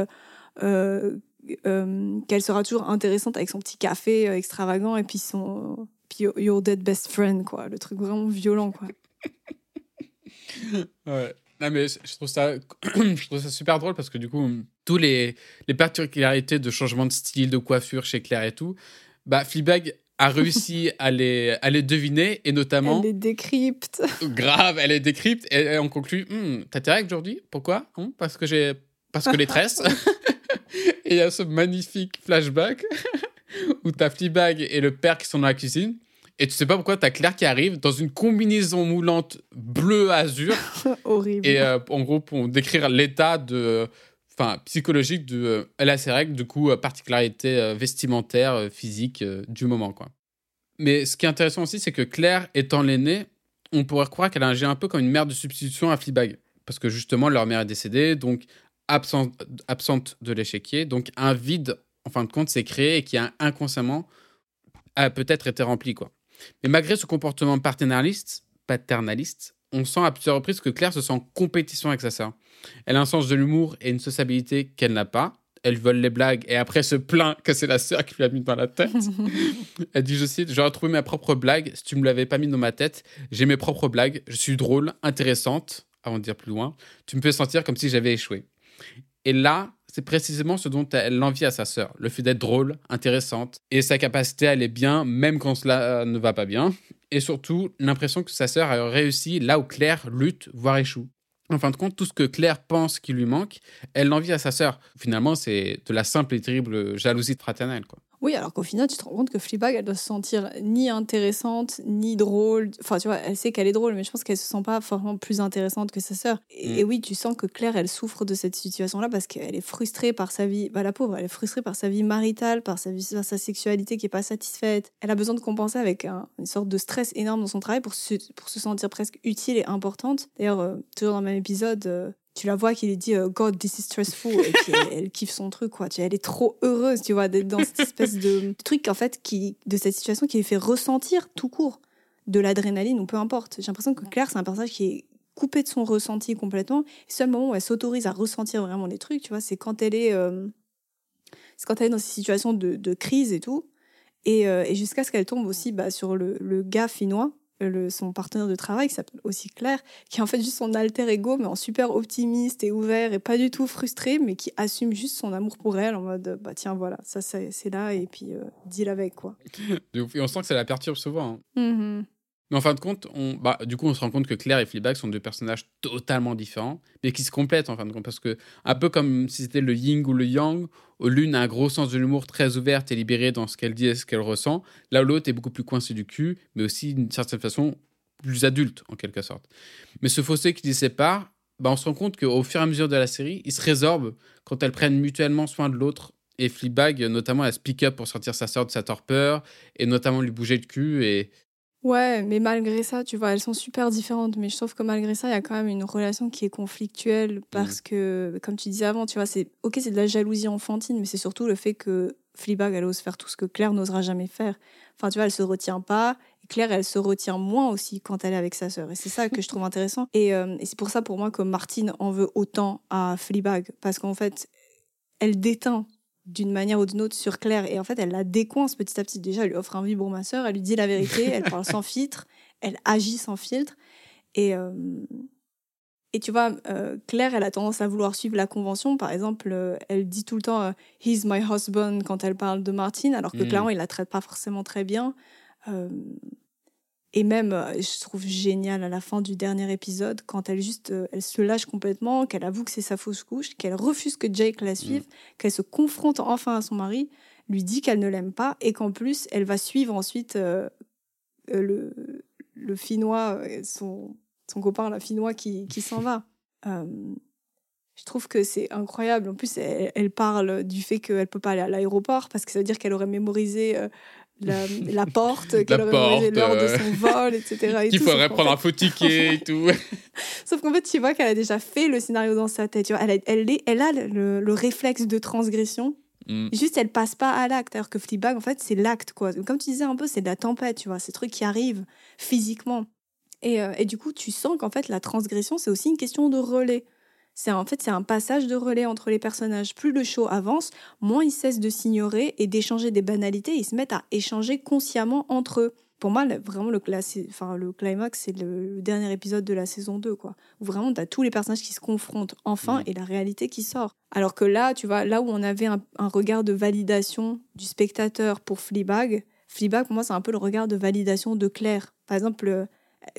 qu'elle sera toujours intéressante avec son petit café extravagant et puis son puis your dead best friend quoi. Le truc vraiment violent quoi ouais. Non, mais je trouve, ça, je trouve ça super drôle parce que du coup, tous les, les particularités de changement de style, de coiffure chez Claire et tout, bah, Fleabag a réussi à les, à les deviner et notamment. Elle les décrypte. Grave, elle les décrypte et, on conclut hm, T'as tes règles aujourd'hui? Pourquoi? Hum, Parce que j'ai. Parce que les tresses. et il y a ce magnifique flashback où t'as Fleabag et le père qui sont dans la cuisine et tu sais pas pourquoi, tu as Claire qui arrive dans une combinaison moulante bleu-azur. Horrible. Et euh, en gros, pour décrire l'état de, enfin, psychologique de. Euh, elle a ses règles, du coup, euh, particularité vestimentaire, physique du moment, quoi. Mais ce qui est intéressant aussi, c'est que Claire, étant l'aînée, on pourrait croire qu'elle a un un peu comme une mère de substitution à Fleabag. Parce que justement, leur mère est décédée, donc absente, absente de l'échiquier. Donc, un vide, en fin de compte, s'est créé et qui a inconsciemment a peut-être été rempli. quoi. Mais malgré ce comportement paternaliste, paternaliste, on sent à plusieurs reprises que Claire se sent en compétition avec sa sœur. Elle a un sens de l'humour et une sociabilité qu'elle n'a pas. Elle vole les blagues et après se plaint que c'est la sœur qui lui a mis dans la tête. elle dit, je cite, j'aurais trouvé mes propres blagues si tu me l'avais pas mis dans ma tête. J'ai mes propres blagues, je suis drôle, intéressante, avant de dire plus loin. Tu me fais sentir comme si j'avais échoué. Et là, c'est précisément ce dont elle l'envie à sa sœur, le fait d'être drôle, intéressante, et sa capacité à aller bien, même quand cela euh, ne va pas bien, et surtout l'impression que sa sœur a réussi là où Claire lutte, voire échoue. En fin de compte, tout ce que Claire pense qui lui manque, elle l'envie à sa sœur. Finalement, c'est de la simple et terrible jalousie fraternelle. Quoi. Oui, alors qu'au final, tu te rends compte que Fleabag, elle doit se sentir ni intéressante, ni drôle. Enfin, tu vois, elle sait qu'elle est drôle, mais je pense qu'elle se sent pas forcément plus intéressante que sa sœur. Et, mm. oui, tu sens que Claire, elle souffre de cette situation-là parce qu'elle est frustrée par sa vie. Bah, la pauvre, elle est frustrée par sa vie maritale, par sa, vie, sa sexualité qui est pas satisfaite. Elle a besoin de compenser avec une sorte de stress énorme dans son travail pour se, pour se sentir presque utile et importante. D'ailleurs, euh, toujours dans le même épisode, euh, tu la vois qui lui dit euh, God, this is stressful. Et puis elle, kiffe son truc, quoi. Tu, elle est trop heureuse, tu vois, d'être dans cette espèce de truc, en fait, qui, de cette situation qui lui fait ressentir tout court de l'adrénaline ou peu importe. J'ai l'impression que Claire, c'est un personnage qui est coupé de son ressenti complètement. Le seul moment où elle s'autorise à ressentir vraiment les trucs, tu vois, c'est quand elle est, euh, c'est quand elle est dans ces situations de, de crise et tout. Et, euh, et jusqu'à ce qu'elle tombe aussi bah, sur le, le gars finnois son partenaire de travail, qui s'appelle aussi Claire, qui est en fait juste son alter ego, mais en super optimiste et ouvert et pas du tout frustré, mais qui assume juste son amour pour elle en mode bah tiens, voilà, ça c'est là et puis euh, deal avec quoi. et on sent que ça la perturbe souvent. Hein. Mm-hmm. Mais en fin de compte, on, bah, du coup, on se rend compte que Claire et Fleabag sont deux personnages totalement différents, mais qui se complètent en fin de compte. Parce que, un peu comme si c'était le yin ou le yang, l'une a un gros sens de l'humour très ouverte et libérée dans ce qu'elle dit et ce qu'elle ressent, là où l'autre est beaucoup plus coincé du cul, mais aussi d'une certaine façon plus adulte, en quelque sorte. Mais ce fossé qui les sépare, bah, on se rend compte qu'au fur et à mesure de la série, ils se résorbent quand elles prennent mutuellement soin de l'autre. Et Fleabag, notamment, elle speak up pour sortir sa sœur de sa torpeur, et notamment lui bouger le cul, et Ouais, mais malgré ça, tu vois, elles sont super différentes. Mais je trouve que malgré ça, il y a quand même une relation qui est conflictuelle parce mmh. que, comme tu disais avant, tu vois, c'est ok, c'est de la jalousie enfantine, mais c'est surtout le fait que Fleabag, elle ose faire tout ce que Claire n'osera jamais faire. Enfin, tu vois, elle se retient pas. Et Claire, elle se retient moins aussi quand elle est avec sa sœur. Et c'est ça que je trouve intéressant. Et, euh, et c'est pour ça, pour moi, que Martine en veut autant à Fleabag. Parce qu'en fait, elle déteint d'une manière ou d'une autre sur Claire. Et en fait, elle la décoince petit à petit. Déjà, elle lui offre un vibre ma sœur, elle lui dit la vérité, elle parle sans filtre, elle agit sans filtre. Et, euh, et tu vois, euh, Claire, elle a tendance à vouloir suivre la convention. Par exemple, euh, elle dit tout le temps He's my husband quand elle parle de Martine, alors que mm. clairement, il la traite pas forcément très bien. Et même, euh, je trouve génial à la fin du dernier épisode, quand elle juste, euh, elle se lâche complètement, qu'elle avoue que c'est sa fausse couche, qu'elle refuse que Jake la suive, mm. qu'elle se confronte enfin à son mari, lui dit qu'elle ne l'aime pas et qu'en plus, elle va suivre ensuite euh, le, le Finnois, son, son copain, la Finnois, qui, qui s'en va. je trouve que c'est incroyable. En plus, elle, elle parle du fait qu'elle peut pas aller à l'aéroport parce que ça veut dire qu'elle aurait mémorisé la, porte, qu'elle aurait lors de son vol, etc. Qu'il faudrait prendre un faux ticket et tout. Sauf qu'en fait, tu vois qu'elle a déjà fait le scénario dans sa tête. Tu vois, elle, a, elle, elle a le, réflexe de transgression. Mm. Juste, elle passe pas à l'acte. Alors que Fleabag, en fait, c'est l'acte, quoi. Comme tu disais un peu, c'est de la tempête, tu vois. Ces trucs qui arrivent physiquement. Et, euh, et du coup, tu sens qu'en fait, la transgression, c'est aussi une question de relais. C'est en fait c'est un passage de relais entre les personnages. Plus le show avance, moins ils cessent de s'ignorer et d'échanger des banalités. Ils se mettent à échanger consciemment entre eux. Pour moi, vraiment le, enfin, le climax, c'est le, dernier épisode de la saison 2, quoi. Où vraiment, tu as tous les personnages qui se confrontent enfin et la réalité qui sort. Alors que là, tu vois, là où on avait un, regard de validation du spectateur pour Fleabag, Fleabag, pour moi, c'est un peu le regard de validation de Claire. Par exemple, euh,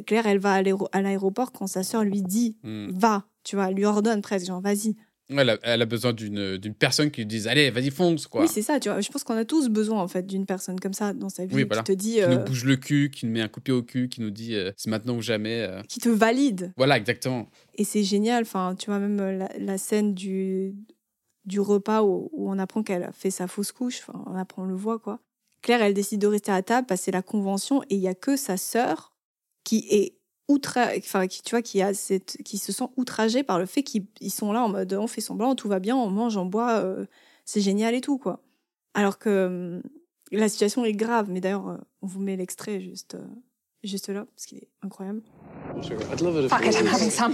Claire, elle va à l'aéroport quand sa sœur lui dit hmm. va, tu vois, elle lui ordonne presque, genre vas-y. Elle a, elle a besoin d'une personne qui lui dise allez, vas-y, fonce, quoi. Oui, c'est ça, tu vois. Je pense qu'on a tous besoin, en fait, d'une personne comme ça dans sa vie qui te dit. Qui nous euh, bouge le cul, qui nous met un coup au cul, qui nous dit euh, c'est maintenant ou jamais. Euh. Qui te valide. Voilà, exactement. Et c'est génial, enfin, tu vois, même la, scène du, du repas où, où on apprend qu'elle a fait sa fausse couche, enfin, on apprend, on le voit, quoi. Claire, elle décide de rester à table, passer la convention, et il y a que sa sœur qui est outra... enfin, qui, tu vois, qui, a cette... qui se sent outragé par le fait qu'ils sont là en mode on fait semblant, tout va bien, on mange, on boit, euh, c'est génial et tout, quoi. Alors que hum, la situation est grave. Mais d'ailleurs, euh, on vous met l'extrait juste, euh, juste là, parce qu'il est incroyable. Fuck it, I'm having some.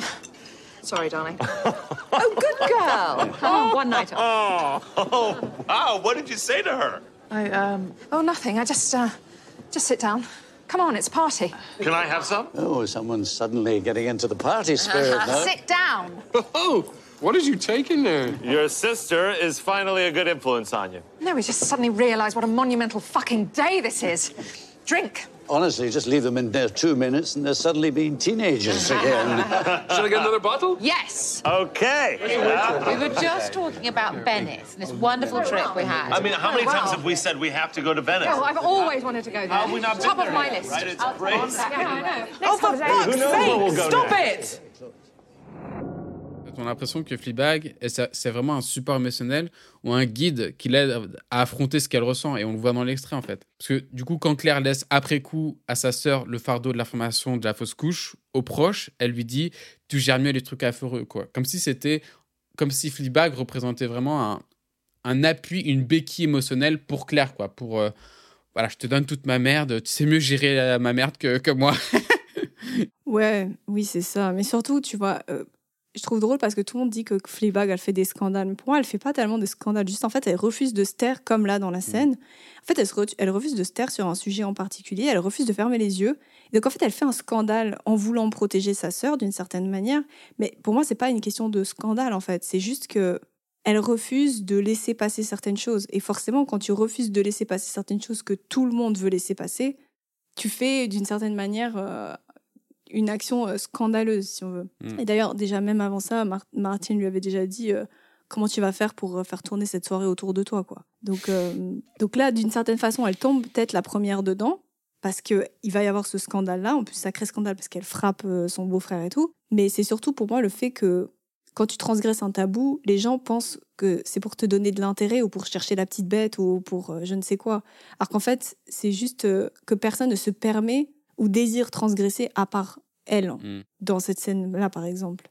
Sorry, darling. oh, good girl. Oh, one night off. Oh, oh, wow. What did you say to her? I, um... Oh, nothing. I just, uh, just sit down. Come on, it's a party. Can I have some? Oh, someone's suddenly getting into the party spirit no? Sit down. Oh, what did you take in there? Your sister is finally a good influence on you. No, we just suddenly realised what a monumental fucking day this is. Drink. Honestly, just leave them in there two minutes and they're suddenly being teenagers again. Should I get another bottle? Yes. Okay. We were just talking about Venice and this wonderful trip we had. I mean, how many oh, times have we said we have to go to Venice? Oh, I've always wanted to go there. How have we not Top of my yet, list. Right? It's great. Yeah, I know. oh, for fuck's sake! Stop it! On a l'impression que Fleabag, c'est vraiment un support émotionnel ou un guide qui l'aide à affronter ce qu'elle ressent. Et on le voit dans l'extrait, en fait. Parce que du coup, quand Claire laisse après coup à sa sœur le fardeau de l'information de la fausse couche, aux proches, elle lui dit Tu gères mieux les trucs affreux, quoi. Comme si c'était. Comme si Fleabag représentait vraiment un, un appui, une béquille émotionnelle pour Claire, quoi. Pour. Euh, voilà, je te donne toute ma merde, tu sais mieux gérer ma merde que, que moi. ouais, oui, c'est ça. Mais surtout, tu vois, euh, je trouve drôle parce que tout le monde dit que Fleabag, elle fait des scandales. Mais pour moi, elle fait pas tellement de scandales. Juste, en fait, elle refuse de se taire, comme là dans la mm. scène. En fait, elle, elle refuse de se taire sur un sujet en particulier. Elle refuse de fermer les yeux. donc, en fait, elle fait un scandale en voulant protéger sa sœur d'une certaine manière. Mais pour moi, c'est pas une question de scandale, en fait. C'est juste que elle refuse de laisser passer certaines choses. Et forcément, quand tu refuses de laisser passer certaines choses que tout le monde veut laisser passer, tu fais d'une certaine manière euh, une action euh, scandaleuse, si on veut. Mm. Et d'ailleurs, déjà, même avant ça, Martine lui avait déjà dit euh, comment tu vas faire pour euh, faire tourner cette soirée autour de toi, quoi. Donc, donc là, d'une certaine façon, elle tombe peut-être la première dedans, parce qu'il va y avoir ce scandale-là, en plus sacré scandale, parce qu'elle frappe son beau-frère et tout. Mais c'est surtout pour moi le fait que quand tu transgresses un tabou, les gens pensent que c'est pour te donner de l'intérêt ou pour chercher la petite bête ou pour je ne sais quoi. Alors qu'en fait, c'est juste que personne ne se permet ou désire transgresser à part elle mm. dans cette scène là par exemple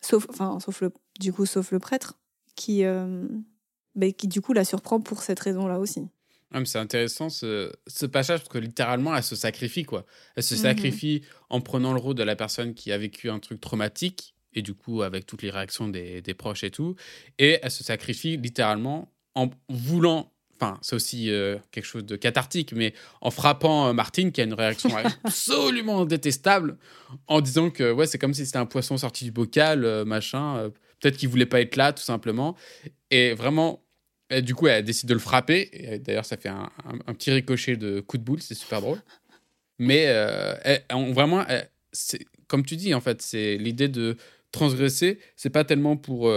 sauf enfin sauf le du coup sauf le prêtre qui euh, ben, qui du coup la surprend pour cette raison là aussi ah, c'est intéressant ce, ce, passage parce que littéralement elle se sacrifie quoi elle se mhm. sacrifie en prenant le rôle de la personne qui a vécu un truc traumatique et du coup avec toutes les réactions des, des proches et tout et elle se sacrifie littéralement en voulant Enfin, c'est aussi euh, quelque chose de cathartique, mais en frappant euh, Martine, qui a une réaction absolument détestable, en disant que ouais, c'est comme si c'était un poisson sorti du bocal, euh, machin. Peut-être qu'il voulait pas être là, tout simplement. Et vraiment, du coup, elle décide de le frapper. D'ailleurs, ça fait un, petit ricochet de coup de boule, c'est super drôle. Mais vraiment, c'est comme tu dis, en fait, c'est l'idée de transgresser. C'est pas tellement pour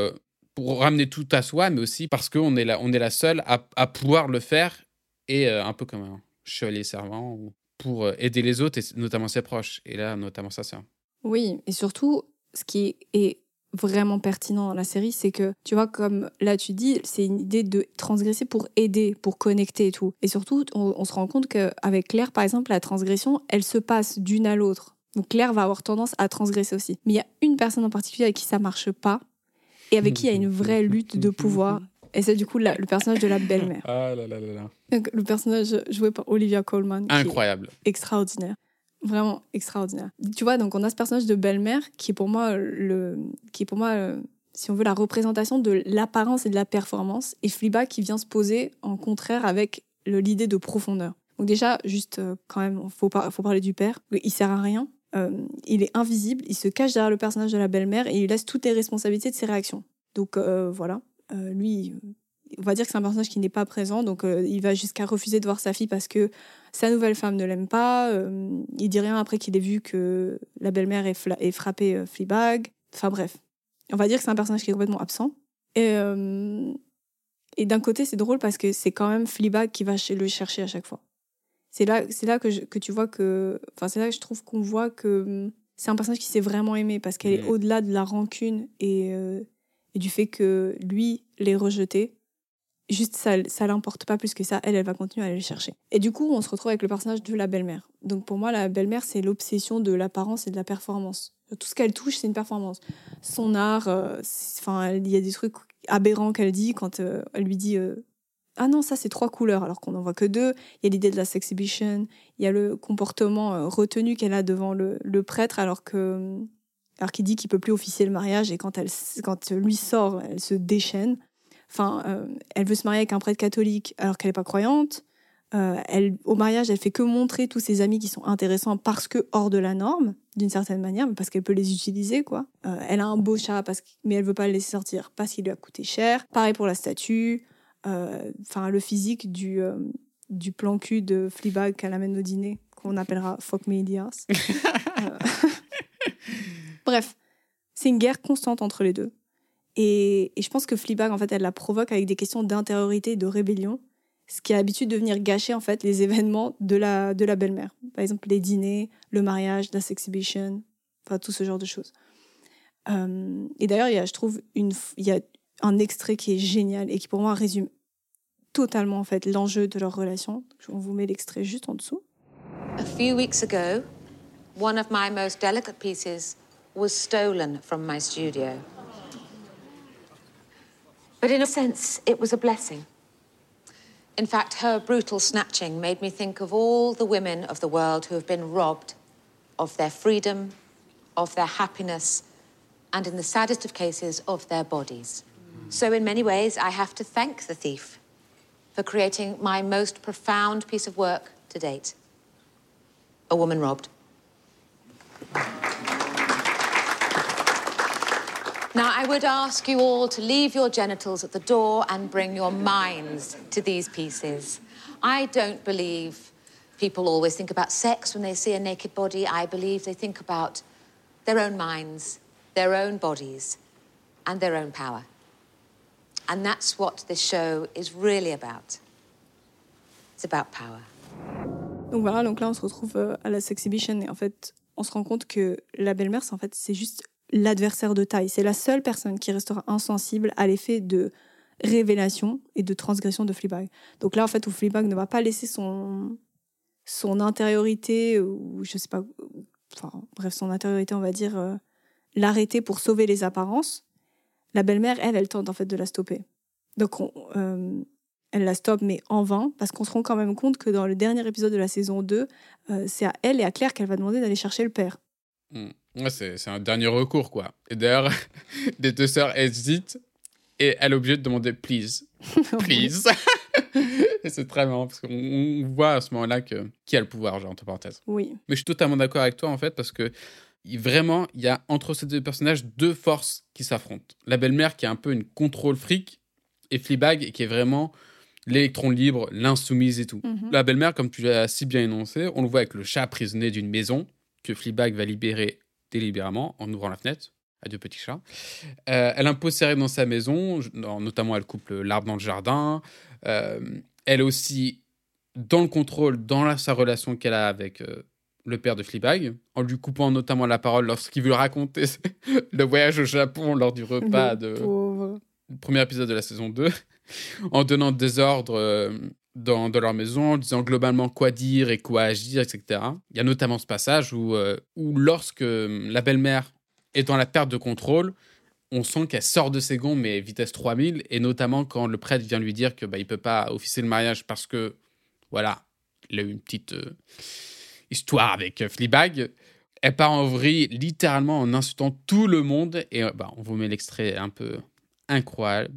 pour ramener tout à soi, mais aussi parce qu'on est la, est la seule à, pouvoir le faire et euh, un peu comme un chevalier servant pour euh, aider les autres et notamment ses proches et là notamment sa sœur. Oui, et surtout ce qui est vraiment pertinent dans la série, c'est que tu vois comme là tu dis, c'est une idée de transgresser pour aider, pour connecter et tout. Et surtout, on, on se rend compte qu'avec Claire par exemple, la transgression, elle se passe d'une à l'autre. Donc Claire va avoir tendance à transgresser aussi. Mais il y a une personne en particulier avec qui ça marche pas, et avec qui il y a une vraie lutte de pouvoir. Et c'est du coup le personnage de la belle-mère. Ah là là là là. le personnage joué par Olivia Colman. Incroyable. extraordinaire. Vraiment extraordinaire. Tu vois, donc on a ce personnage de belle-mère qui est pour moi, le, qui est pour moi euh, si on veut, la représentation de l'apparence et de la performance. Et Fleabag qui vient se poser en contraire avec l'idée de profondeur. Donc déjà, juste euh, quand même, il faut, faut parler du père. Il sert à rien. Euh, il est invisible, il se cache derrière le personnage de la belle-mère et il laisse toutes les responsabilités de ses réactions. Donc euh, voilà, euh, lui, on va dire que c'est un personnage qui n'est pas présent, donc il va jusqu'à refuser de voir sa fille parce que sa nouvelle femme ne l'aime pas. il dit rien après qu'il ait vu que la belle-mère est, frappée Fleabag. Enfin bref, on va dire que c'est un personnage qui est complètement absent. Et, et d'un côté, c'est drôle parce que c'est quand même Fleabag qui va le chercher à chaque fois c'est là, c'est là que, que tu vois que. Enfin, c'est là que je trouve qu'on voit que hum, c'est un personnage qui s'est vraiment aimé parce qu'elle est au-delà de la rancune et, euh, et, du fait que lui l'ait rejeté. juste ça, ça l'importe pas plus que ça. Elle, elle va continuer à aller le chercher. Et du coup, on se retrouve avec le personnage de la belle-mère. Donc pour moi, la belle-mère, c'est l'obsession de l'apparence et de la performance. Tout ce qu'elle touche, c'est une performance. Son art, euh, enfin, il y a des trucs aberrants qu'elle dit quand euh, elle lui dit ah non, ça c'est trois couleurs alors qu'on n'en voit que deux. Il y a l'idée de la sexhibition, il y a le comportement retenu qu'elle a devant le, prêtre alors que alors qu'il dit qu'il peut plus officier le mariage et quand elle quand lui sort, elle se déchaîne. Enfin, euh, elle veut se marier avec un prêtre catholique alors qu'elle n'est pas croyante. Euh, elle, au mariage, elle fait que montrer tous ses amis qui sont intéressants parce que hors de la norme, d'une certaine manière, parce qu'elle peut les utiliser, quoi. Euh, elle a un beau chat, mais elle veut pas le laisser sortir parce qu'il lui a coûté cher. Pareil pour la statue. Enfin, le physique du, du plan cul de Fleabag qu'elle amène au dîner, qu'on appellera Fuck Me Bref, c'est une guerre constante entre les deux. Et, je pense que Fleabag, en fait, elle la provoque avec des questions d'intériorité et de rébellion, ce qui a l'habitude de venir gâcher, en fait, les événements de la, de la belle-mère. Par exemple, les dîners, le mariage, la sexhibition, enfin, tout ce genre de choses. Euh, et d'ailleurs, il y a, je trouve, une, il y a un extrait qui est génial et qui, pour moi, résume totalement, en fait, l'enjeu de leur relation. On vous met l'extrait juste en dessous. A few weeks ago, one of my most delicate pieces was stolen from my studio. But in a sense, it was a blessing. In fact, her brutal snatching made me think of all the women of the world who have been robbed of their freedom, of their happiness, and in the saddest of cases, of their bodies. So, in many ways, I have to thank the thief for creating my most profound piece of work to date A Woman Robbed. Now, I would ask you all to leave your genitals at the door and bring your minds to these pieces. I don't believe people always think about sex when they see a naked body. I believe they think about their own minds, their own bodies, and their own power. And that's what this show is really about. It's about power. Donc voilà, donc là on se retrouve euh, à la Sexhibition et en fait on se rend compte que la belle-mère, en fait, c'est juste l'adversaire de taille. C'est la seule personne qui restera insensible à l'effet de révélation et de transgression de Fleabag. Donc là, en fait, où Fleabag ne va pas laisser son, son intériorité, ou je sais pas, enfin, bref, son intériorité, on va dire, euh, l'arrêter pour sauver les apparences. La belle-mère, elle, elle tente en fait de la stopper. Donc, euh, elle la stoppe, mais en vain, parce qu'on se rend quand même compte que dans le dernier épisode de la saison 2, euh, c'est à elle et à Claire qu'elle va demander d'aller chercher le père. Ouais, c'est un dernier recours, quoi. Et d'ailleurs, les deux sœurs hésitent et elle est obligée de demander please. Please. et c'est très marrant parce qu'on voit à ce moment-là que qui a le pouvoir, genre, entre parenthèses. Oui. Mais je suis totalement d'accord avec toi, en fait, parce que vraiment, il y a entre ces deux personnages deux forces qui s'affrontent. La belle-mère qui est un peu une contrôle fric et Fleabag qui est vraiment l'électron libre, l'insoumise et tout. Mhm. La belle-mère, comme tu l'as si bien énoncé, on le voit avec le chat prisonnier d'une maison que Fleabag va libérer délibérément en ouvrant la fenêtre à deux petits chats. Euh, elle impose ses règles dans sa maison, notamment elle coupe l'arbre dans le jardin. Euh, elle est aussi dans le contrôle dans sa relation qu'elle a avec euh, le père de Fleabag, en lui coupant notamment la parole lorsqu'il veut raconter le voyage au Japon lors du repas de le premier épisode de la saison 2, en donnant des ordres dans, leur maison en disant globalement quoi dire et quoi agir, etc. Il y a notamment ce passage où, euh, où lorsque euh, la belle-mère est dans la perte de contrôle, on sent qu'elle sort de ses gonds, mais vitesse 3000, et notamment quand le prêtre vient lui dire que bah, il peut pas officier le mariage parce que, voilà, il a eu une petite euh, histoire avec Fleabag. Elle part en vrille littéralement en insultant tout le monde, et bah, on vous met l'extrait un peu incroyable.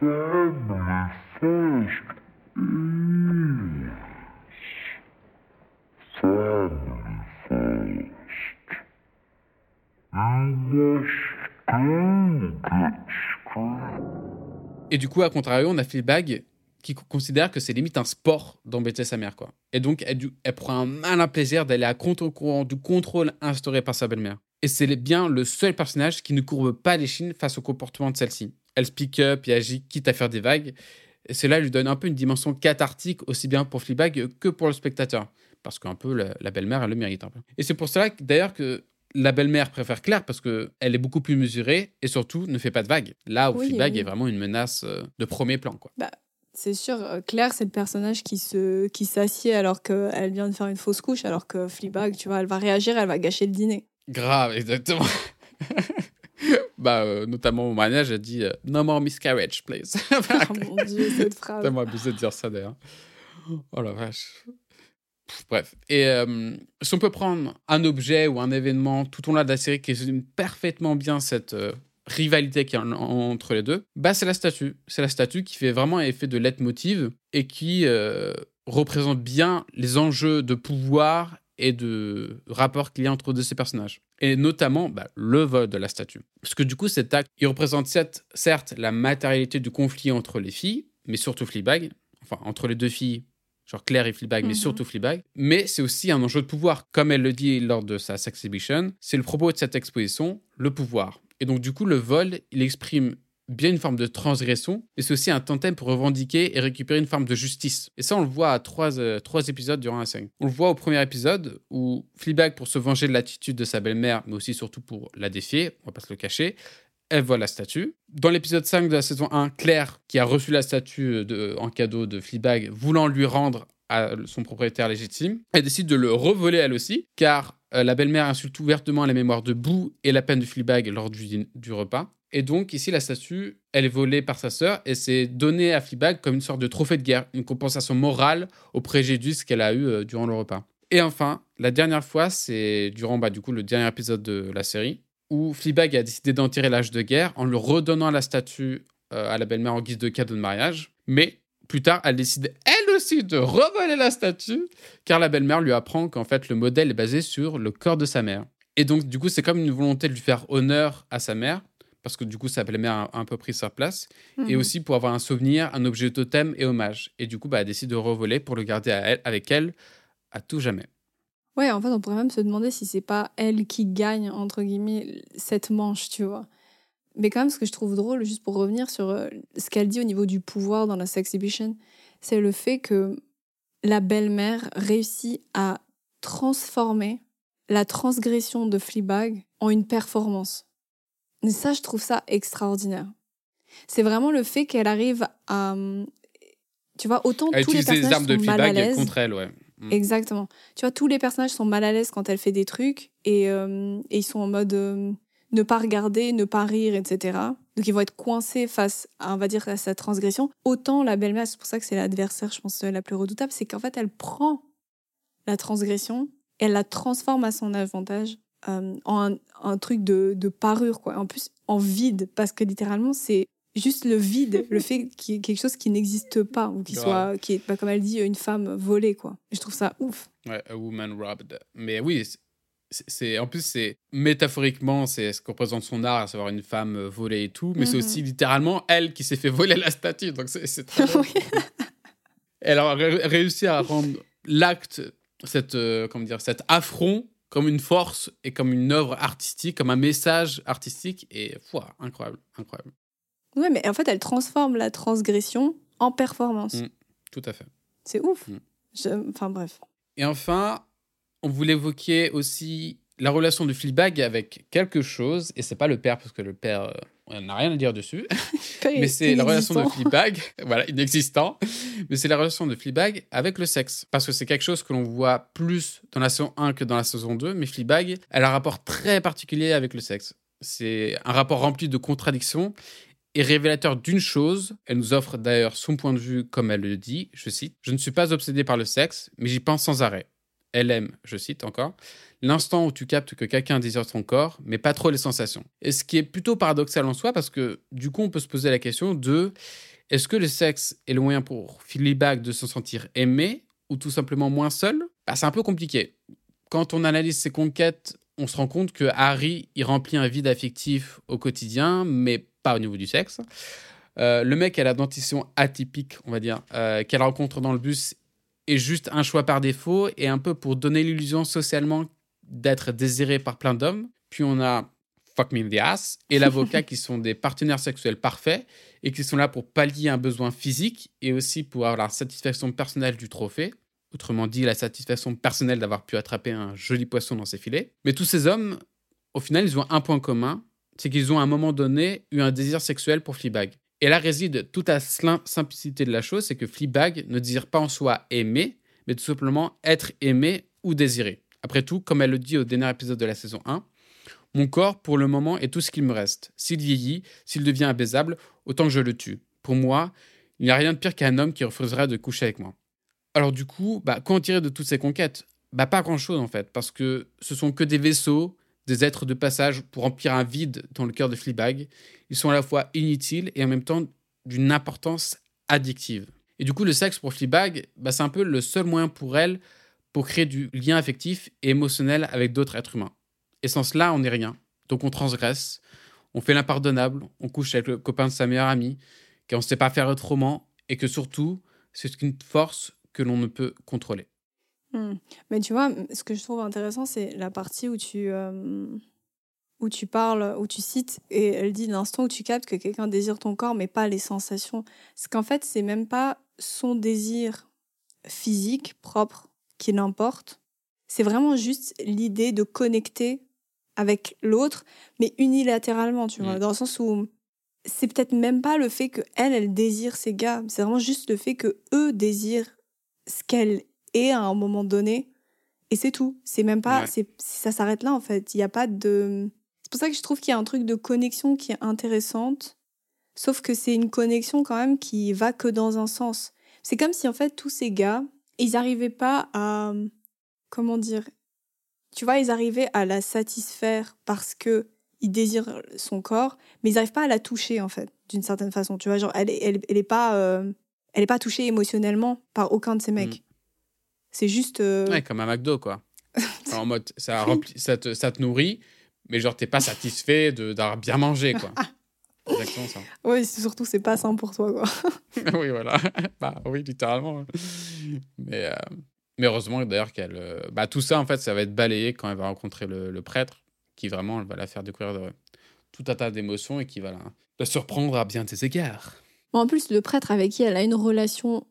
Sen mi seçtin? Et du coup, à contrario, on a Fleabag qui considère que c'est limite un sport d'embêter sa mère, quoi. Et donc, elle, elle prend un malin plaisir d'aller à contre-courant du contrôle instauré par sa belle-mère. Et c'est bien le seul personnage qui ne courbe pas les chines face au comportement de celle-ci. Elle speak up et agit quitte à faire des vagues. Et cela lui donne un peu une dimension cathartique aussi bien pour Fleabag que pour le spectateur. Parce qu'un peu, la, belle-mère, elle le mérite un peu. Et c'est pour cela d'ailleurs que la belle-mère préfère Claire parce qu'elle est beaucoup plus mesurée et surtout ne fait pas de vagues. Là où Fleabag est vraiment une menace euh, de premier plan. Quoi. Bah, c'est sûr, euh, Claire, c'est le personnage qui se qui s'assied alors qu'elle vient de faire une fausse couche, alors que Fleabag, tu vois, elle va réagir, elle va gâcher le dîner. Grave, exactement. bah, euh, notamment au mariage, elle dit No more miscarriage, please. oh mon dieu, cette phrase. C'est tellement abusé de dire ça d'ailleurs. Oh la vache. Bref. Et euh, si on peut prendre un objet ou un événement tout au long de la série qui résume parfaitement bien cette euh, rivalité qu'il y a entre les deux, bah c'est la statue. C'est la statue qui fait vraiment effet de leitmotiv et qui euh, représente bien les enjeux de pouvoir et de rapport qu'il y a entre deux ces personnages. Et notamment bah, le vol de la statue. Parce que du coup, cet acte, il représente certes la matérialité du conflit entre les filles, mais surtout Fleabag, enfin entre les deux filles genre Claire et Fleabag, mais mhm. surtout Fleabag. Mais c'est aussi un enjeu de pouvoir. Comme elle le dit lors de sa exhibition, c'est le propos de cette exposition, le pouvoir. Et donc, du coup, le vol, il exprime bien une forme de transgression, mais c'est aussi un tantème pour revendiquer et récupérer une forme de justice. Et ça, on le voit à trois, euh, trois épisodes durant la série. On le voit au premier épisode où Fleabag, pour se venger de l'attitude de sa belle-mère, mais aussi surtout pour la défier, on va pas se le cacher, elle voit la statue. Dans l'épisode 5 de la saison 1, Claire, qui a reçu la statue de, en cadeau de Fleabag, voulant lui rendre à son propriétaire légitime, elle décide de le revoler elle aussi, car euh, la belle-mère insulte ouvertement la mémoire de Boo et la peine de Fleabag lors du, du, repas. Et donc, ici, la statue, elle est volée par sa sœur et c'est donné à Fleabag comme une sorte de trophée de guerre, une compensation morale au préjudice qu'elle a eu euh, durant le repas. Et enfin, la dernière fois, c'est durant bah, du coup, le dernier épisode de la série, où Fleabag a décidé d'en tirer l'âge de guerre en lui redonnant la statue euh, à la belle-mère en guise de cadeau de mariage. Mais plus tard, elle décide elle aussi de revoler la statue, car la belle-mère lui apprend qu'en fait le modèle est basé sur le corps de sa mère. Et donc, du coup, c'est comme une volonté de lui faire honneur à sa mère, parce que du coup, sa belle-mère a un peu pris sa place, et mhm. aussi pour avoir un souvenir, un objet totem et hommage. Et du coup, bah, elle décide de revoler pour le garder avec elle à tout jamais. Ouais, en fait, on pourrait même se demander si c'est pas elle qui gagne, entre guillemets, cette manche, tu vois. Mais quand même, ce que je trouve drôle, juste pour revenir sur euh, ce qu'elle dit au niveau du pouvoir dans la Sexhibition, c'est le fait que la belle-mère réussit à transformer la transgression de Fleabag en une performance. Et ça, je trouve ça extraordinaire. C'est vraiment le fait qu'elle arrive à... Tu vois, autant tous les personnages les armes de Fleabag contre elle, ouais. Mm. Exactement. Tu vois, tous les personnages sont mal à l'aise quand elle fait des trucs et, euh, ils sont en mode euh, ne pas regarder, ne pas rire, etc. Donc ils vont être coincés face à, on va dire, à sa transgression. Autant la belle-mère, c'est pour ça que c'est l'adversaire, je pense, la plus redoutable, c'est qu'en fait, elle prend la transgression, elle la transforme à son avantage euh, en un, truc de, de parure, quoi. En plus, en vide, parce que littéralement, c'est juste le vide, le fait qu'il y ait quelque chose qui n'existe pas ou qui soit, qui est, pas comme elle dit, une femme volée, quoi. Je trouve ça ouf. Ouais, a woman robbed. Mais oui, c'est en plus c'est métaphoriquement c'est ce que représente son art à savoir une femme volée et tout mais c'est mhm. aussi littéralement elle qui s'est fait voler la statue donc c'est très elle a réussi à rendre l'acte cette euh, comment dire cet affront comme une force et comme une œuvre artistique comme un message artistique et foi incroyable incroyable Ouais, mais en fait, elle transforme la transgression en performance. Mm, tout à fait. C'est ouf. Mm. Enfin, bref. Et enfin, on voulait évoquer aussi la relation de Fleabag avec quelque chose, et c'est pas le père, parce que le père, euh, on n'a rien à dire dessus, mais c'est la relation de Fleabag, voilà, inexistant, mais c'est la relation de Fleabag avec le sexe, parce que c'est quelque chose que l'on voit plus dans la saison 1 que dans la saison 2, mais Fleabag, elle a un rapport très particulier avec le sexe. C'est un rapport rempli de contradictions, est révélateur d'une chose. Elle nous offre d'ailleurs son point de vue comme elle le dit, je cite, Je ne suis pas obsédée par le sexe, mais j'y pense sans arrêt. Elle aime, je cite encore, l'instant où tu captes que quelqu'un désire ton corps, mais pas trop les sensations. Et ce qui est plutôt paradoxal en soi, parce que du coup, on peut se poser la question de est-ce que le sexe est le moyen pour Fleabag de se sentir aimé ou tout simplement moins seul? Bah, C'est un peu compliqué. Quand on analyse ses conquêtes, on se rend compte que Harry, il remplit un vide affectif au quotidien, mais pas au niveau du sexe. Euh, le mec a la dentition atypique, on va dire, euh, qu'elle rencontre dans le bus est juste un choix par défaut et un peu pour donner l'illusion socialement d'être désiré par plein d'hommes. Puis on a Fuck Me in the Ass et l'avocat qui sont des partenaires sexuels parfaits et qui sont là pour pallier un besoin physique et aussi pour avoir la satisfaction personnelle du trophée. Autrement dit, la satisfaction personnelle d'avoir pu attraper un joli poisson dans ses filets. Mais tous ces hommes, au final, ils ont un point commun, c'est qu'ils ont à un moment donné eu un désir sexuel pour Fleabag. Et là réside toute la simplicité de la chose, c'est que Fleabag ne désire pas en soi aimer, mais tout simplement être aimé ou désiré. Après tout, comme elle le dit au dernier épisode de la saison 1, mon corps, pour le moment, est tout ce qu'il me reste. S'il vieillit, s'il devient abaisable, autant que je le tue. Pour moi, il n'y a rien de pire qu'un homme qui refuserait de coucher avec moi. Alors du coup, bah, qu'en tirer de toutes ces conquêtes? Bah pas grand-chose en fait, parce que ce sont que des vaisseaux, des êtres de passage pour remplir un vide dans le cœur de Fleabag. Ils sont à la fois inutiles et en même temps d'une importance addictive. Et du coup, le sexe pour Fleabag, bah, c'est un peu le seul moyen pour elle pour créer du lien affectif et émotionnel avec d'autres êtres humains. Et sans cela, on n'est rien. Donc on transgresse, on fait l'impardonnable, on couche avec le copain de sa meilleure amie, qu'on ne sait pas faire autrement, et que surtout, c'est une force que l'on ne peut contrôler. Hmm. Mais tu vois, ce que je trouve intéressant, c'est la partie où tu, euh, où tu parles, où tu cites, et elle dit l'instant où tu captes que quelqu'un désire ton corps, mais pas les sensations. C'est qu'en fait, c'est même pas son désir physique propre qui l'importe. C'est vraiment juste l'idée de connecter avec l'autre, mais unilatéralement, tu vois, hmm. dans le sens où c'est peut-être même pas le fait que elle, elle désire ses gars, c'est vraiment juste le fait que eux désirent ce qu'elle est à un moment donné, et c'est tout. C'est même pas, c'est ça s'arrête là en fait. Il y a pas de. C'est pour ça que je trouve qu'il y a un truc de connexion qui est intéressante, sauf que c'est une connexion quand même qui va que dans un sens. C'est comme si en fait tous ces gars, ils n'arrivaient pas à, comment dire, tu vois, ils arrivaient à la satisfaire parce que ils désirent son corps, mais ils n'arrivent pas à la toucher en fait, d'une certaine façon. Tu vois, genre elle elle, elle est pas, euh, elle est pas touchée émotionnellement par aucun de ces mecs. Mm. C'est juste. Euh, ouais, comme un McDo quoi. en mode, ça, remplit, ça, te, ça te nourrit, mais genre t'es pas satisfait d'avoir bien mangé quoi. Exactement ça. Oui, surtout c'est pas sain pour toi quoi. oui voilà, bah oui littéralement. Mais euh, mais heureusement d'ailleurs qu'elle. Euh, bah, tout ça, en fait, ça va être balayé quand elle va rencontrer le, prêtre, qui vraiment va la faire découvrir tout un tas d'émotions et qui va la, surprendre à bien des égards. En plus, le prêtre avec qui elle a une relation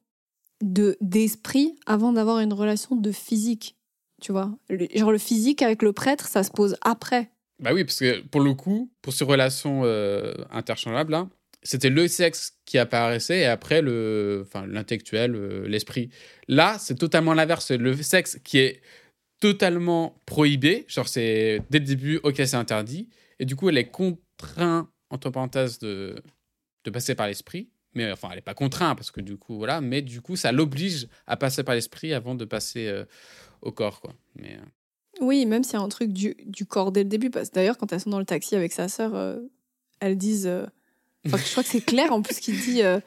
de d'esprit avant d'avoir une relation de physique. Tu vois Genre le physique avec le prêtre, ça se pose après. Bah oui, parce que pour le coup, pour ces relations euh, interchangeables, c'était le sexe qui apparaissait et après le, enfin, l'intellectuel, euh, l'esprit. Là, c'est totalement l'inverse. Le sexe qui est totalement prohibé. Genre, c'est dès le début, ok, c'est interdit. Et du coup, elle est contrainte, entre parenthèses, de, de passer par l'esprit. Mais enfin, elle n'est pas contrainte parce que du coup, voilà. Mais du coup, ça l'oblige à passer par l'esprit avant de passer euh, au corps, quoi. Mais. Euh, oui, même s'il y a un truc du, du corps dès le début. Parce d'ailleurs, quand elles sont dans le taxi avec sa sœur, elles disent je crois que c'est Claire en plus qui dit, euh,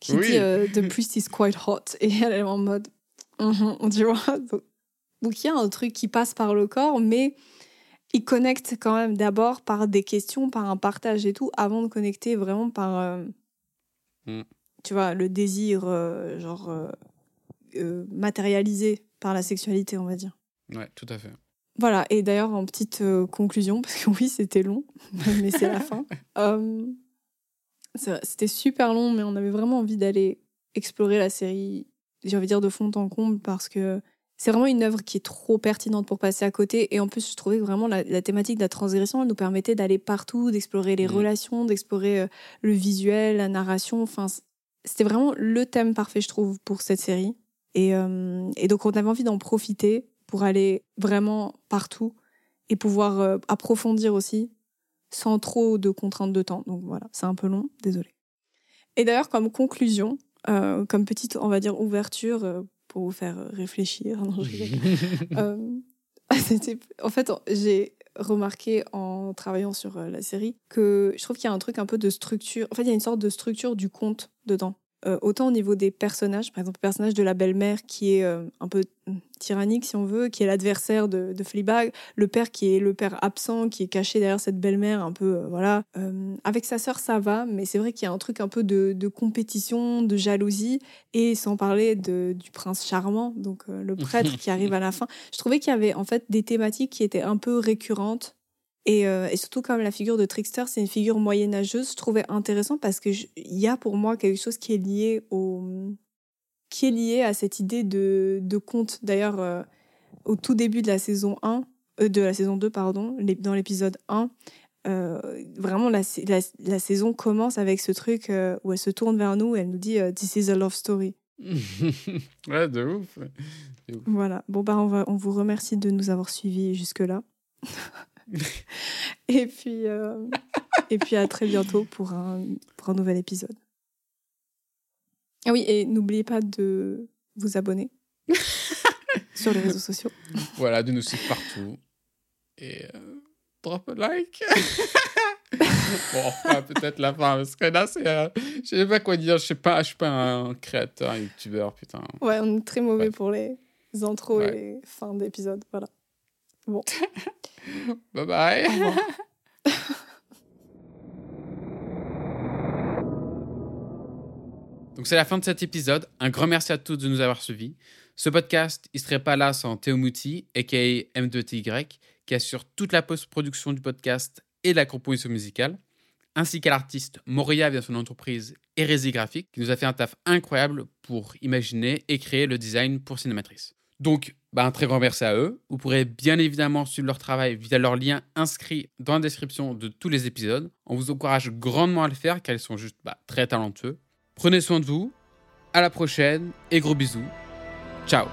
qui dit euh, The priest is quite hot. Et elle est en mode. Mm tu vois Donc il y a un truc qui passe par le corps, mais il connecte quand même d'abord par des questions, par un partage et tout, avant de connecter vraiment par. Euh, mm. Tu vois, le désir, genre. matérialisé par la sexualité, on va dire. Ouais, tout à fait. Voilà, et d'ailleurs, en petite conclusion, parce que oui, c'était long, mais c'est la fin. C'était super long, mais on avait vraiment envie d'aller explorer la série, j'ai envie de dire de fond en comble, parce que c'est vraiment une œuvre qui est trop pertinente pour passer à côté. Et en plus, je trouvais que vraiment la, thématique de la transgression, elle nous permettait d'aller partout, d'explorer les mmh. relations, d'explorer euh, le visuel, la narration. Enfin, c'était vraiment le thème parfait, je trouve, pour cette série. Et, euh, et donc, on avait envie d'en profiter pour aller vraiment partout et pouvoir euh, approfondir aussi sans trop de contraintes de temps. Donc voilà, c'est un peu long, désolé. Et d'ailleurs, comme conclusion, euh, comme petite, on va dire, ouverture pour vous faire réfléchir. Euh, en fait, j'ai remarqué en travaillant sur la série que je trouve qu'il y a un truc un peu de structure. En fait, il y a une sorte de structure du conte dedans. euh, autant au niveau des personnages, par exemple le personnage de la belle-mère qui est euh, un peu hum, tyrannique si on veut, qui est l'adversaire de, de Fleabag, le père qui est le père absent, qui est caché derrière cette belle-mère, un peu, euh, voilà. avec sa sœur, ça va, mais c'est vrai qu'il y a un truc un peu de, de, compétition, de jalousie, et sans parler de, du prince charmant, donc le prêtre qui arrive à la fin. Je trouvais qu'il y avait en fait des thématiques qui étaient un peu récurrentes euh, et, surtout, comme la figure de Trickster, c'est une figure moyenâgeuse, je trouvais intéressant parce qu'il y a pour moi quelque chose qui est lié, au, qui est lié à cette idée de, de conte. D'ailleurs, euh, au tout début de la saison 1, euh, de la saison 2, pardon, dans l'épisode 1, vraiment la, la, saison commence avec ce truc où elle se tourne vers nous et elle nous dit This is a love story. ouais, de ouf. Voilà. Bon, bah, on, va, on vous remercie de nous avoir suivis jusque-là. et, puis, euh, et puis à très bientôt pour un, pour un nouvel épisode. Ah oui, et n'oubliez pas de vous abonner sur les réseaux sociaux. Voilà, de nous suivre partout. Et euh, drop a like. bon, peut-être la fin, parce que là, c'est. Euh, je sais pas quoi dire, je sais pas, je suis pas un créateur, un youtubeur, putain. Ouais, on est très mauvais pour les intros et les fins d'épisodes, voilà. Bon. bye bye. Donc c'est la fin de cet épisode. Un grand merci à tous de nous avoir suivis. Ce podcast, il serait pas là sans Théo Mouti, aka M2TY, qui assure toute la post-production du podcast et la composition musicale, ainsi qu'à l'artiste Moria via son entreprise Hérésie Graphique, qui nous a fait un taf incroyable pour imaginer et créer le design pour Cinématrice. Donc, bah, un très grand merci à eux. Vous pourrez bien évidemment suivre leur travail via leur lien inscrit dans la description de tous les épisodes. On vous encourage grandement à le faire car ils sont juste bah, très talentueux. Prenez soin de vous. À la prochaine et gros bisous. Ciao